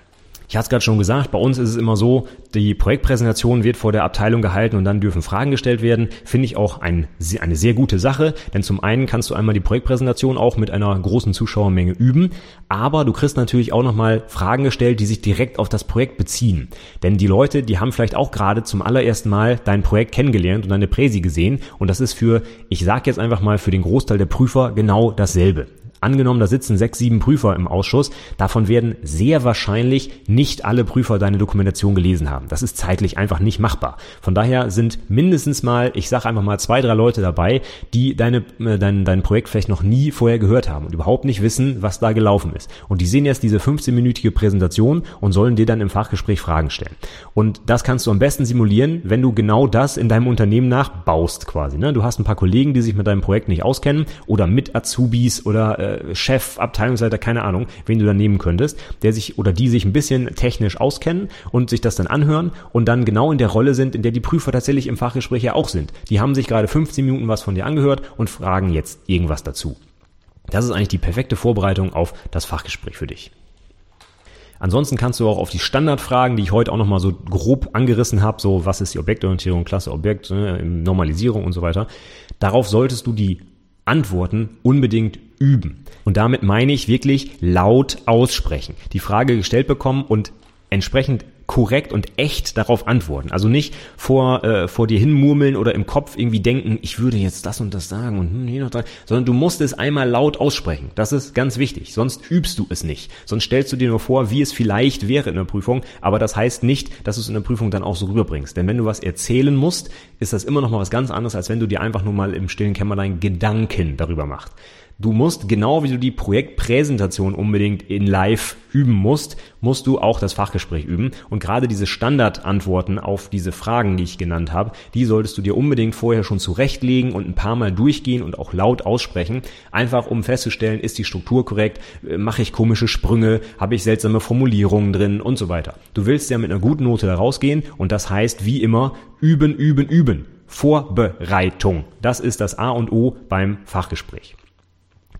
Ich hatte es gerade schon gesagt, bei uns ist es immer so, die Projektpräsentation wird vor der Abteilung gehalten und dann dürfen Fragen gestellt werden. Finde ich auch ein, eine sehr gute Sache, denn zum einen kannst du einmal die Projektpräsentation auch mit einer großen Zuschauermenge üben, aber du kriegst natürlich auch nochmal Fragen gestellt, die sich direkt auf das Projekt beziehen. Denn die Leute, die haben vielleicht auch gerade zum allerersten Mal dein Projekt kennengelernt und deine Präsi gesehen und das ist für, ich sage jetzt einfach mal, für den Großteil der Prüfer genau dasselbe. Angenommen, da sitzen sechs, sieben Prüfer im Ausschuss. Davon werden sehr wahrscheinlich nicht alle Prüfer deine Dokumentation gelesen haben. Das ist zeitlich einfach nicht machbar. Von daher sind mindestens mal, ich sage einfach mal zwei, drei Leute dabei, die deine, äh, dein, dein Projekt vielleicht noch nie vorher gehört haben und überhaupt nicht wissen, was da gelaufen ist. Und die sehen jetzt diese 15-minütige Präsentation und sollen dir dann im Fachgespräch Fragen stellen. Und das kannst du am besten simulieren, wenn du genau das in deinem Unternehmen nachbaust quasi. Ne? Du hast ein paar Kollegen, die sich mit deinem Projekt nicht auskennen oder mit Azubis oder äh, Chef, Abteilungsleiter, keine Ahnung, wen du da nehmen könntest, der sich oder die sich ein bisschen technisch auskennen und sich das dann anhören und dann genau in der Rolle sind, in der die Prüfer tatsächlich im Fachgespräch ja auch sind. Die haben sich gerade 15 Minuten was von dir angehört und fragen jetzt irgendwas dazu. Das ist eigentlich die perfekte Vorbereitung auf das Fachgespräch für dich. Ansonsten kannst du auch auf die Standardfragen, die ich heute auch nochmal so grob angerissen habe, so was ist die Objektorientierung, Klasse Objekt, ne, Normalisierung und so weiter, darauf solltest du die Antworten unbedingt üben. Und damit meine ich wirklich laut aussprechen. Die Frage gestellt bekommen und entsprechend korrekt und echt darauf antworten. Also nicht vor, äh, vor dir hinmurmeln oder im Kopf irgendwie denken, ich würde jetzt das und das sagen und hm, hier noch dran, sondern du musst es einmal laut aussprechen. Das ist ganz wichtig. Sonst übst du es nicht. Sonst stellst du dir nur vor, wie es vielleicht wäre in der Prüfung, aber das heißt nicht, dass du es in der Prüfung dann auch so rüberbringst. Denn wenn du was erzählen musst, ist das immer noch mal was ganz anderes, als wenn du dir einfach nur mal im stillen Kämmerlein Gedanken darüber machst. Du musst, genau wie du die Projektpräsentation unbedingt in live üben musst, musst du auch das Fachgespräch üben. Und gerade diese Standardantworten auf diese Fragen, die ich genannt habe, die solltest du dir unbedingt vorher schon zurechtlegen und ein paar Mal durchgehen und auch laut aussprechen. Einfach um festzustellen, ist die Struktur korrekt, äh, mache ich komische Sprünge, habe ich seltsame Formulierungen drin und so weiter. Du willst ja mit einer guten Note da rausgehen und das heißt wie immer üben, üben, üben. Vorbereitung. Das ist das A und O beim Fachgespräch.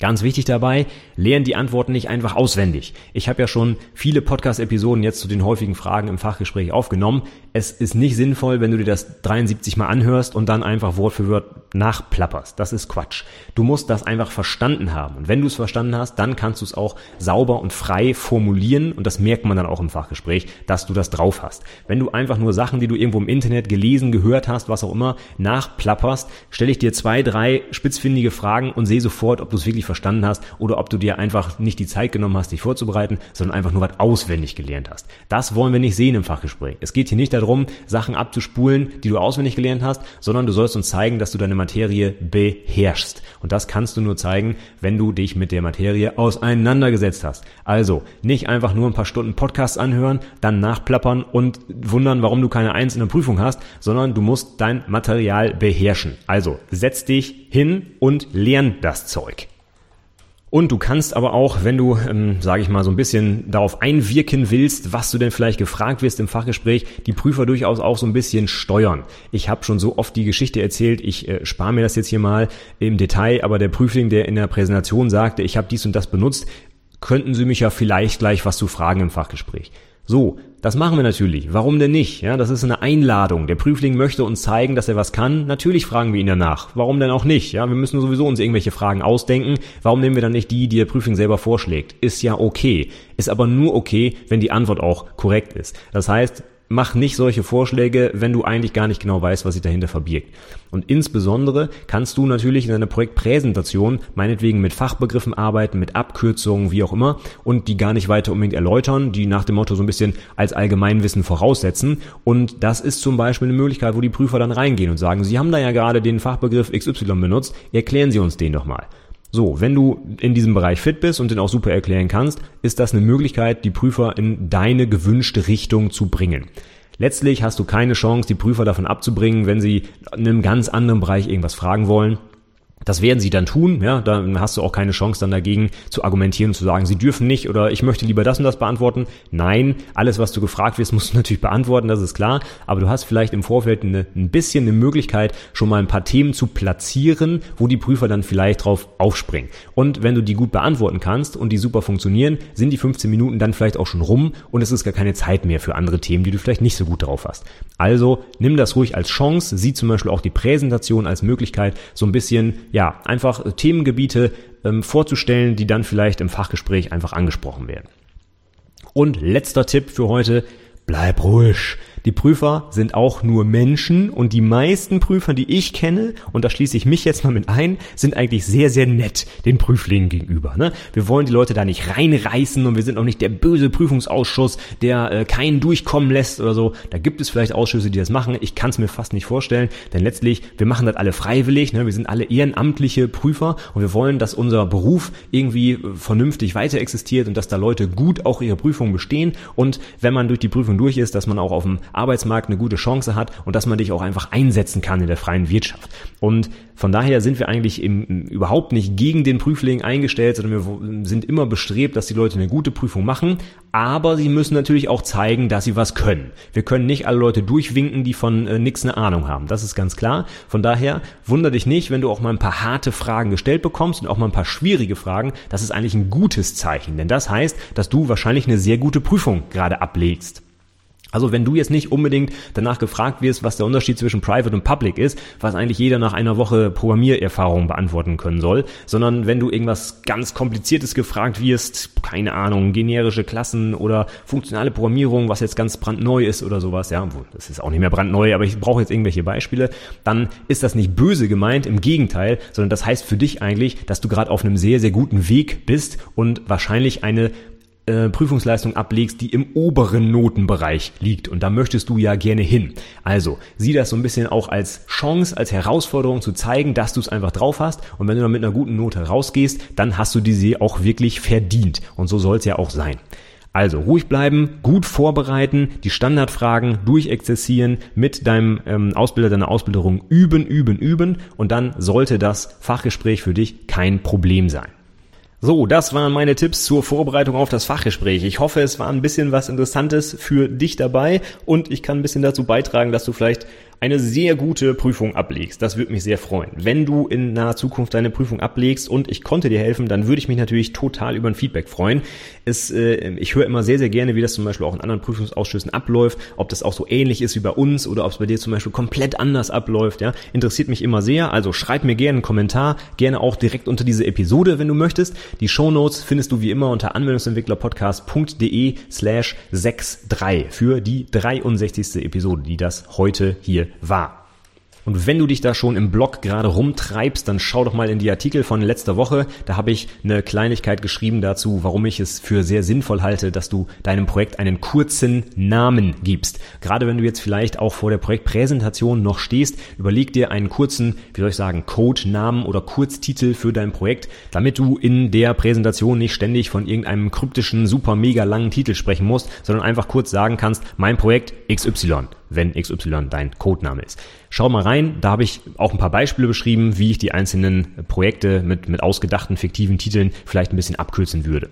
Ganz wichtig dabei, lern die Antworten nicht einfach auswendig. Ich habe ja schon viele Podcast-Episoden jetzt zu den häufigen Fragen im Fachgespräch aufgenommen. Es ist nicht sinnvoll, wenn du dir das 73 mal anhörst und dann einfach Wort für Wort nachplapperst. Das ist Quatsch. Du musst das einfach verstanden haben. Und wenn du es verstanden hast, dann kannst du es auch sauber und frei formulieren und das merkt man dann auch im Fachgespräch, dass du das drauf hast. Wenn du einfach nur Sachen, die du irgendwo im Internet gelesen, gehört hast, was auch immer, nachplapperst, stelle ich dir zwei, drei spitzfindige Fragen und sehe sofort, ob du es wirklich verstanden hast oder ob du dir einfach nicht die Zeit genommen hast, dich vorzubereiten, sondern einfach nur was auswendig gelernt hast. Das wollen wir nicht sehen im Fachgespräch. Es geht hier nicht darum, Sachen abzuspulen, die du auswendig gelernt hast, sondern du sollst uns zeigen, dass du deine Materie beherrschst. Und das kannst du nur zeigen, wenn du dich mit der Materie auseinandergesetzt hast. Also nicht einfach nur ein paar Stunden Podcasts anhören, dann nachplappern und wundern, warum du keine der Prüfung hast, sondern du musst dein Material beherrschen. Also setz dich hin und lern das Zeug. Und du kannst aber auch, wenn du, ähm, sage ich mal, so ein bisschen darauf einwirken willst, was du denn vielleicht gefragt wirst im Fachgespräch, die Prüfer durchaus auch so ein bisschen steuern. Ich habe schon so oft die Geschichte erzählt, ich äh, spare mir das jetzt hier mal im Detail, aber der Prüfling, der in der Präsentation sagte, ich habe dies und das benutzt, könnten Sie mich ja vielleicht gleich was zu fragen im Fachgespräch. So, das machen wir natürlich. Warum denn nicht? Ja, das ist eine Einladung. Der Prüfling möchte uns zeigen, dass er was kann. Natürlich fragen wir ihn danach. Warum denn auch nicht? Ja, wir müssen sowieso uns irgendwelche Fragen ausdenken. Warum nehmen wir dann nicht die, die der Prüfling selber vorschlägt? Ist ja okay. Ist aber nur okay, wenn die Antwort auch korrekt ist. Das heißt, mach nicht solche Vorschläge, wenn du eigentlich gar nicht genau weißt, was sich dahinter verbirgt. Und insbesondere kannst du natürlich in deiner Projektpräsentation meinetwegen mit Fachbegriffen arbeiten, mit Abkürzungen, wie auch immer, und die gar nicht weiter unbedingt erläutern, die nach dem Motto so ein bisschen als Allgemeinwissen voraussetzen. Und das ist zum Beispiel eine Möglichkeit, wo die Prüfer dann reingehen und sagen, sie haben da ja gerade den Fachbegriff XY benutzt, erklären Sie uns den doch mal. So, wenn du in diesem Bereich fit bist und den auch super erklären kannst, ist das eine Möglichkeit, die Prüfer in deine gewünschte Richtung zu bringen. Letztlich hast du keine Chance, die Prüfer davon abzubringen, wenn sie in einem ganz anderen Bereich irgendwas fragen wollen. Das werden sie dann tun, ja, dann hast du auch keine Chance dann dagegen zu argumentieren und zu sagen, sie dürfen nicht oder ich möchte lieber das und das beantworten. Nein, alles, was du gefragt wirst, musst du *laughs* natürlich beantworten, das ist klar, aber du hast vielleicht im Vorfeld eine, ein bisschen eine Möglichkeit, schon mal ein paar Themen zu platzieren, wo die Prüfer dann vielleicht drauf aufspringen. Und wenn du die gut beantworten kannst und die super funktionieren, sind die 15 Minuten dann vielleicht auch schon rum und es ist gar keine Zeit mehr für andere Themen, die du vielleicht nicht so gut drauf hast. Also nimm das ruhig als Chance, sieh zum Beispiel auch die Präsentation als Möglichkeit, so ein bisschen ja, einfach Themengebiete ähm, vorzustellen, die dann vielleicht im Fachgespräch einfach angesprochen werden. Und letzter Tipp für heute, bleib ruhig. Die Prüfer sind auch nur Menschen und die meisten Prüfer, die ich kenne, und da schließe ich mich jetzt mal mit ein, sind eigentlich sehr, sehr nett den Prüflingen gegenüber. Ne? Wir wollen die Leute da nicht reinreißen und wir sind auch nicht der böse Prüfungsausschuss, der äh, keinen durchkommen lässt oder so. Da gibt es vielleicht Ausschüsse, die das machen. Ich kann es mir fast nicht vorstellen, denn letztlich, wir machen das alle freiwillig. Ne? Wir sind alle ehrenamtliche Prüfer und wir wollen, dass unser Beruf irgendwie äh, vernünftig weiter existiert und dass da Leute gut auch ihre Prüfung bestehen und wenn man durch die Prüfung durch ist, dass man auch auf dem Arbeitsmarkt eine gute Chance hat und dass man dich auch einfach einsetzen kann in der freien Wirtschaft. Und von daher sind wir eigentlich im, überhaupt nicht gegen den Prüfling eingestellt, sondern wir sind immer bestrebt, dass die Leute eine gute Prüfung machen, aber sie müssen natürlich auch zeigen, dass sie was können. Wir können nicht alle Leute durchwinken, die von äh, nichts eine Ahnung haben. Das ist ganz klar. Von daher wunder dich nicht, wenn du auch mal ein paar harte Fragen gestellt bekommst und auch mal ein paar schwierige Fragen. Das ist eigentlich ein gutes Zeichen, denn das heißt, dass du wahrscheinlich eine sehr gute Prüfung gerade ablegst. Also wenn du jetzt nicht unbedingt danach gefragt wirst, was der Unterschied zwischen Private und Public ist, was eigentlich jeder nach einer Woche Programmiererfahrung beantworten können soll, sondern wenn du irgendwas ganz Kompliziertes gefragt wirst, keine Ahnung, generische Klassen oder funktionale Programmierung, was jetzt ganz brandneu ist oder sowas, ja, das ist auch nicht mehr brandneu, aber ich brauche jetzt irgendwelche Beispiele, dann ist das nicht böse gemeint, im Gegenteil, sondern das heißt für dich eigentlich, dass du gerade auf einem sehr, sehr guten Weg bist und wahrscheinlich eine äh, Prüfungsleistung ablegst, die im oberen Notenbereich liegt. Und da möchtest du ja gerne hin. Also sieh das so ein bisschen auch als Chance, als Herausforderung zu zeigen, dass du es einfach drauf hast. Und wenn du dann mit einer guten Note rausgehst, dann hast du diese auch wirklich verdient. Und so soll es ja auch sein. Also ruhig bleiben, gut vorbereiten, die Standardfragen durchexerzieren, mit deinem ähm, Ausbilder, deiner Ausbilderung üben, üben, üben und dann sollte das Fachgespräch für dich kein Problem sein. So, das waren meine Tipps zur Vorbereitung auf das Fachgespräch. Ich hoffe, es war ein bisschen was Interessantes für dich dabei und ich kann ein bisschen dazu beitragen, dass du vielleicht eine sehr gute Prüfung ablegst. Das würde mich sehr freuen. Wenn du in naher Zukunft deine Prüfung ablegst und ich konnte dir helfen, dann würde ich mich natürlich total über ein Feedback freuen. Es, äh, ich höre immer sehr, sehr gerne, wie das zum Beispiel auch in anderen Prüfungsausschüssen abläuft, ob das auch so ähnlich ist wie bei uns oder ob es bei dir zum Beispiel komplett anders abläuft. Ja, interessiert mich immer sehr. Also schreib mir gerne einen Kommentar, gerne auch direkt unter diese Episode, wenn du möchtest. Die Show findest du wie immer unter anwendungsentwicklerpodcast.de slash 63 für die 63. Episode, die das heute hier war. Und wenn du dich da schon im Blog gerade rumtreibst, dann schau doch mal in die Artikel von letzter Woche. Da habe ich eine Kleinigkeit geschrieben dazu, warum ich es für sehr sinnvoll halte, dass du deinem Projekt einen kurzen Namen gibst. Gerade wenn du jetzt vielleicht auch vor der Projektpräsentation noch stehst, überleg dir einen kurzen, wie soll ich sagen, Codenamen oder Kurztitel für dein Projekt, damit du in der Präsentation nicht ständig von irgendeinem kryptischen, super mega langen Titel sprechen musst, sondern einfach kurz sagen kannst, mein Projekt XY wenn XY dein Codename ist. Schau mal rein, da habe ich auch ein paar Beispiele beschrieben, wie ich die einzelnen Projekte mit, mit ausgedachten fiktiven Titeln vielleicht ein bisschen abkürzen würde.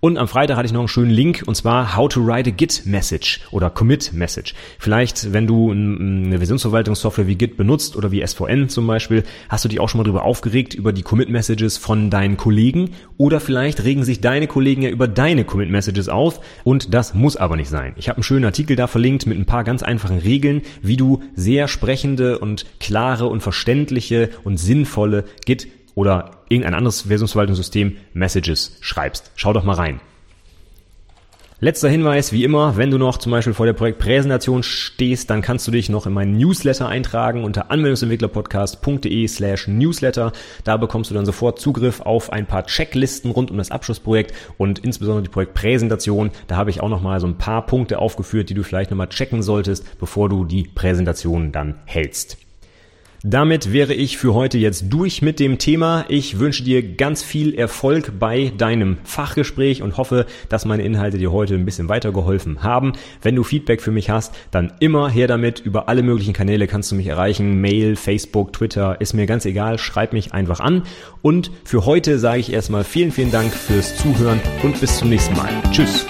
Und am Freitag hatte ich noch einen schönen Link und zwar How to Write a Git Message oder Commit Message. Vielleicht, wenn du eine Versionsverwaltungssoftware wie Git benutzt oder wie SVN zum Beispiel, hast du dich auch schon mal darüber aufgeregt über die Commit Messages von deinen Kollegen oder vielleicht regen sich deine Kollegen ja über deine Commit Messages auf und das muss aber nicht sein. Ich habe einen schönen Artikel da verlinkt mit ein paar ganz einfachen Regeln, wie du sehr sprechende und klare und verständliche und sinnvolle Git oder irgendein anderes Versionsverwaltungssystem Messages schreibst. Schau doch mal rein. Letzter Hinweis, wie immer, wenn du noch zum Beispiel vor der Projektpräsentation stehst, dann kannst du dich noch in meinen Newsletter eintragen unter anwendungsentwicklerpodcast.de slash newsletter. Da bekommst du dann sofort Zugriff auf ein paar Checklisten rund um das Abschlussprojekt und insbesondere die Projektpräsentation. Da habe ich auch nochmal so ein paar Punkte aufgeführt, die du vielleicht nochmal checken solltest, bevor du die Präsentation dann hältst. Damit wäre ich für heute jetzt durch mit dem Thema. Ich wünsche dir ganz viel Erfolg bei deinem Fachgespräch und hoffe, dass meine Inhalte dir heute ein bisschen weitergeholfen haben. Wenn du Feedback für mich hast, dann immer her damit. Über alle möglichen Kanäle kannst du mich erreichen. Mail, Facebook, Twitter, ist mir ganz egal. Schreib mich einfach an. Und für heute sage ich erstmal vielen, vielen Dank fürs Zuhören und bis zum nächsten Mal. Tschüss.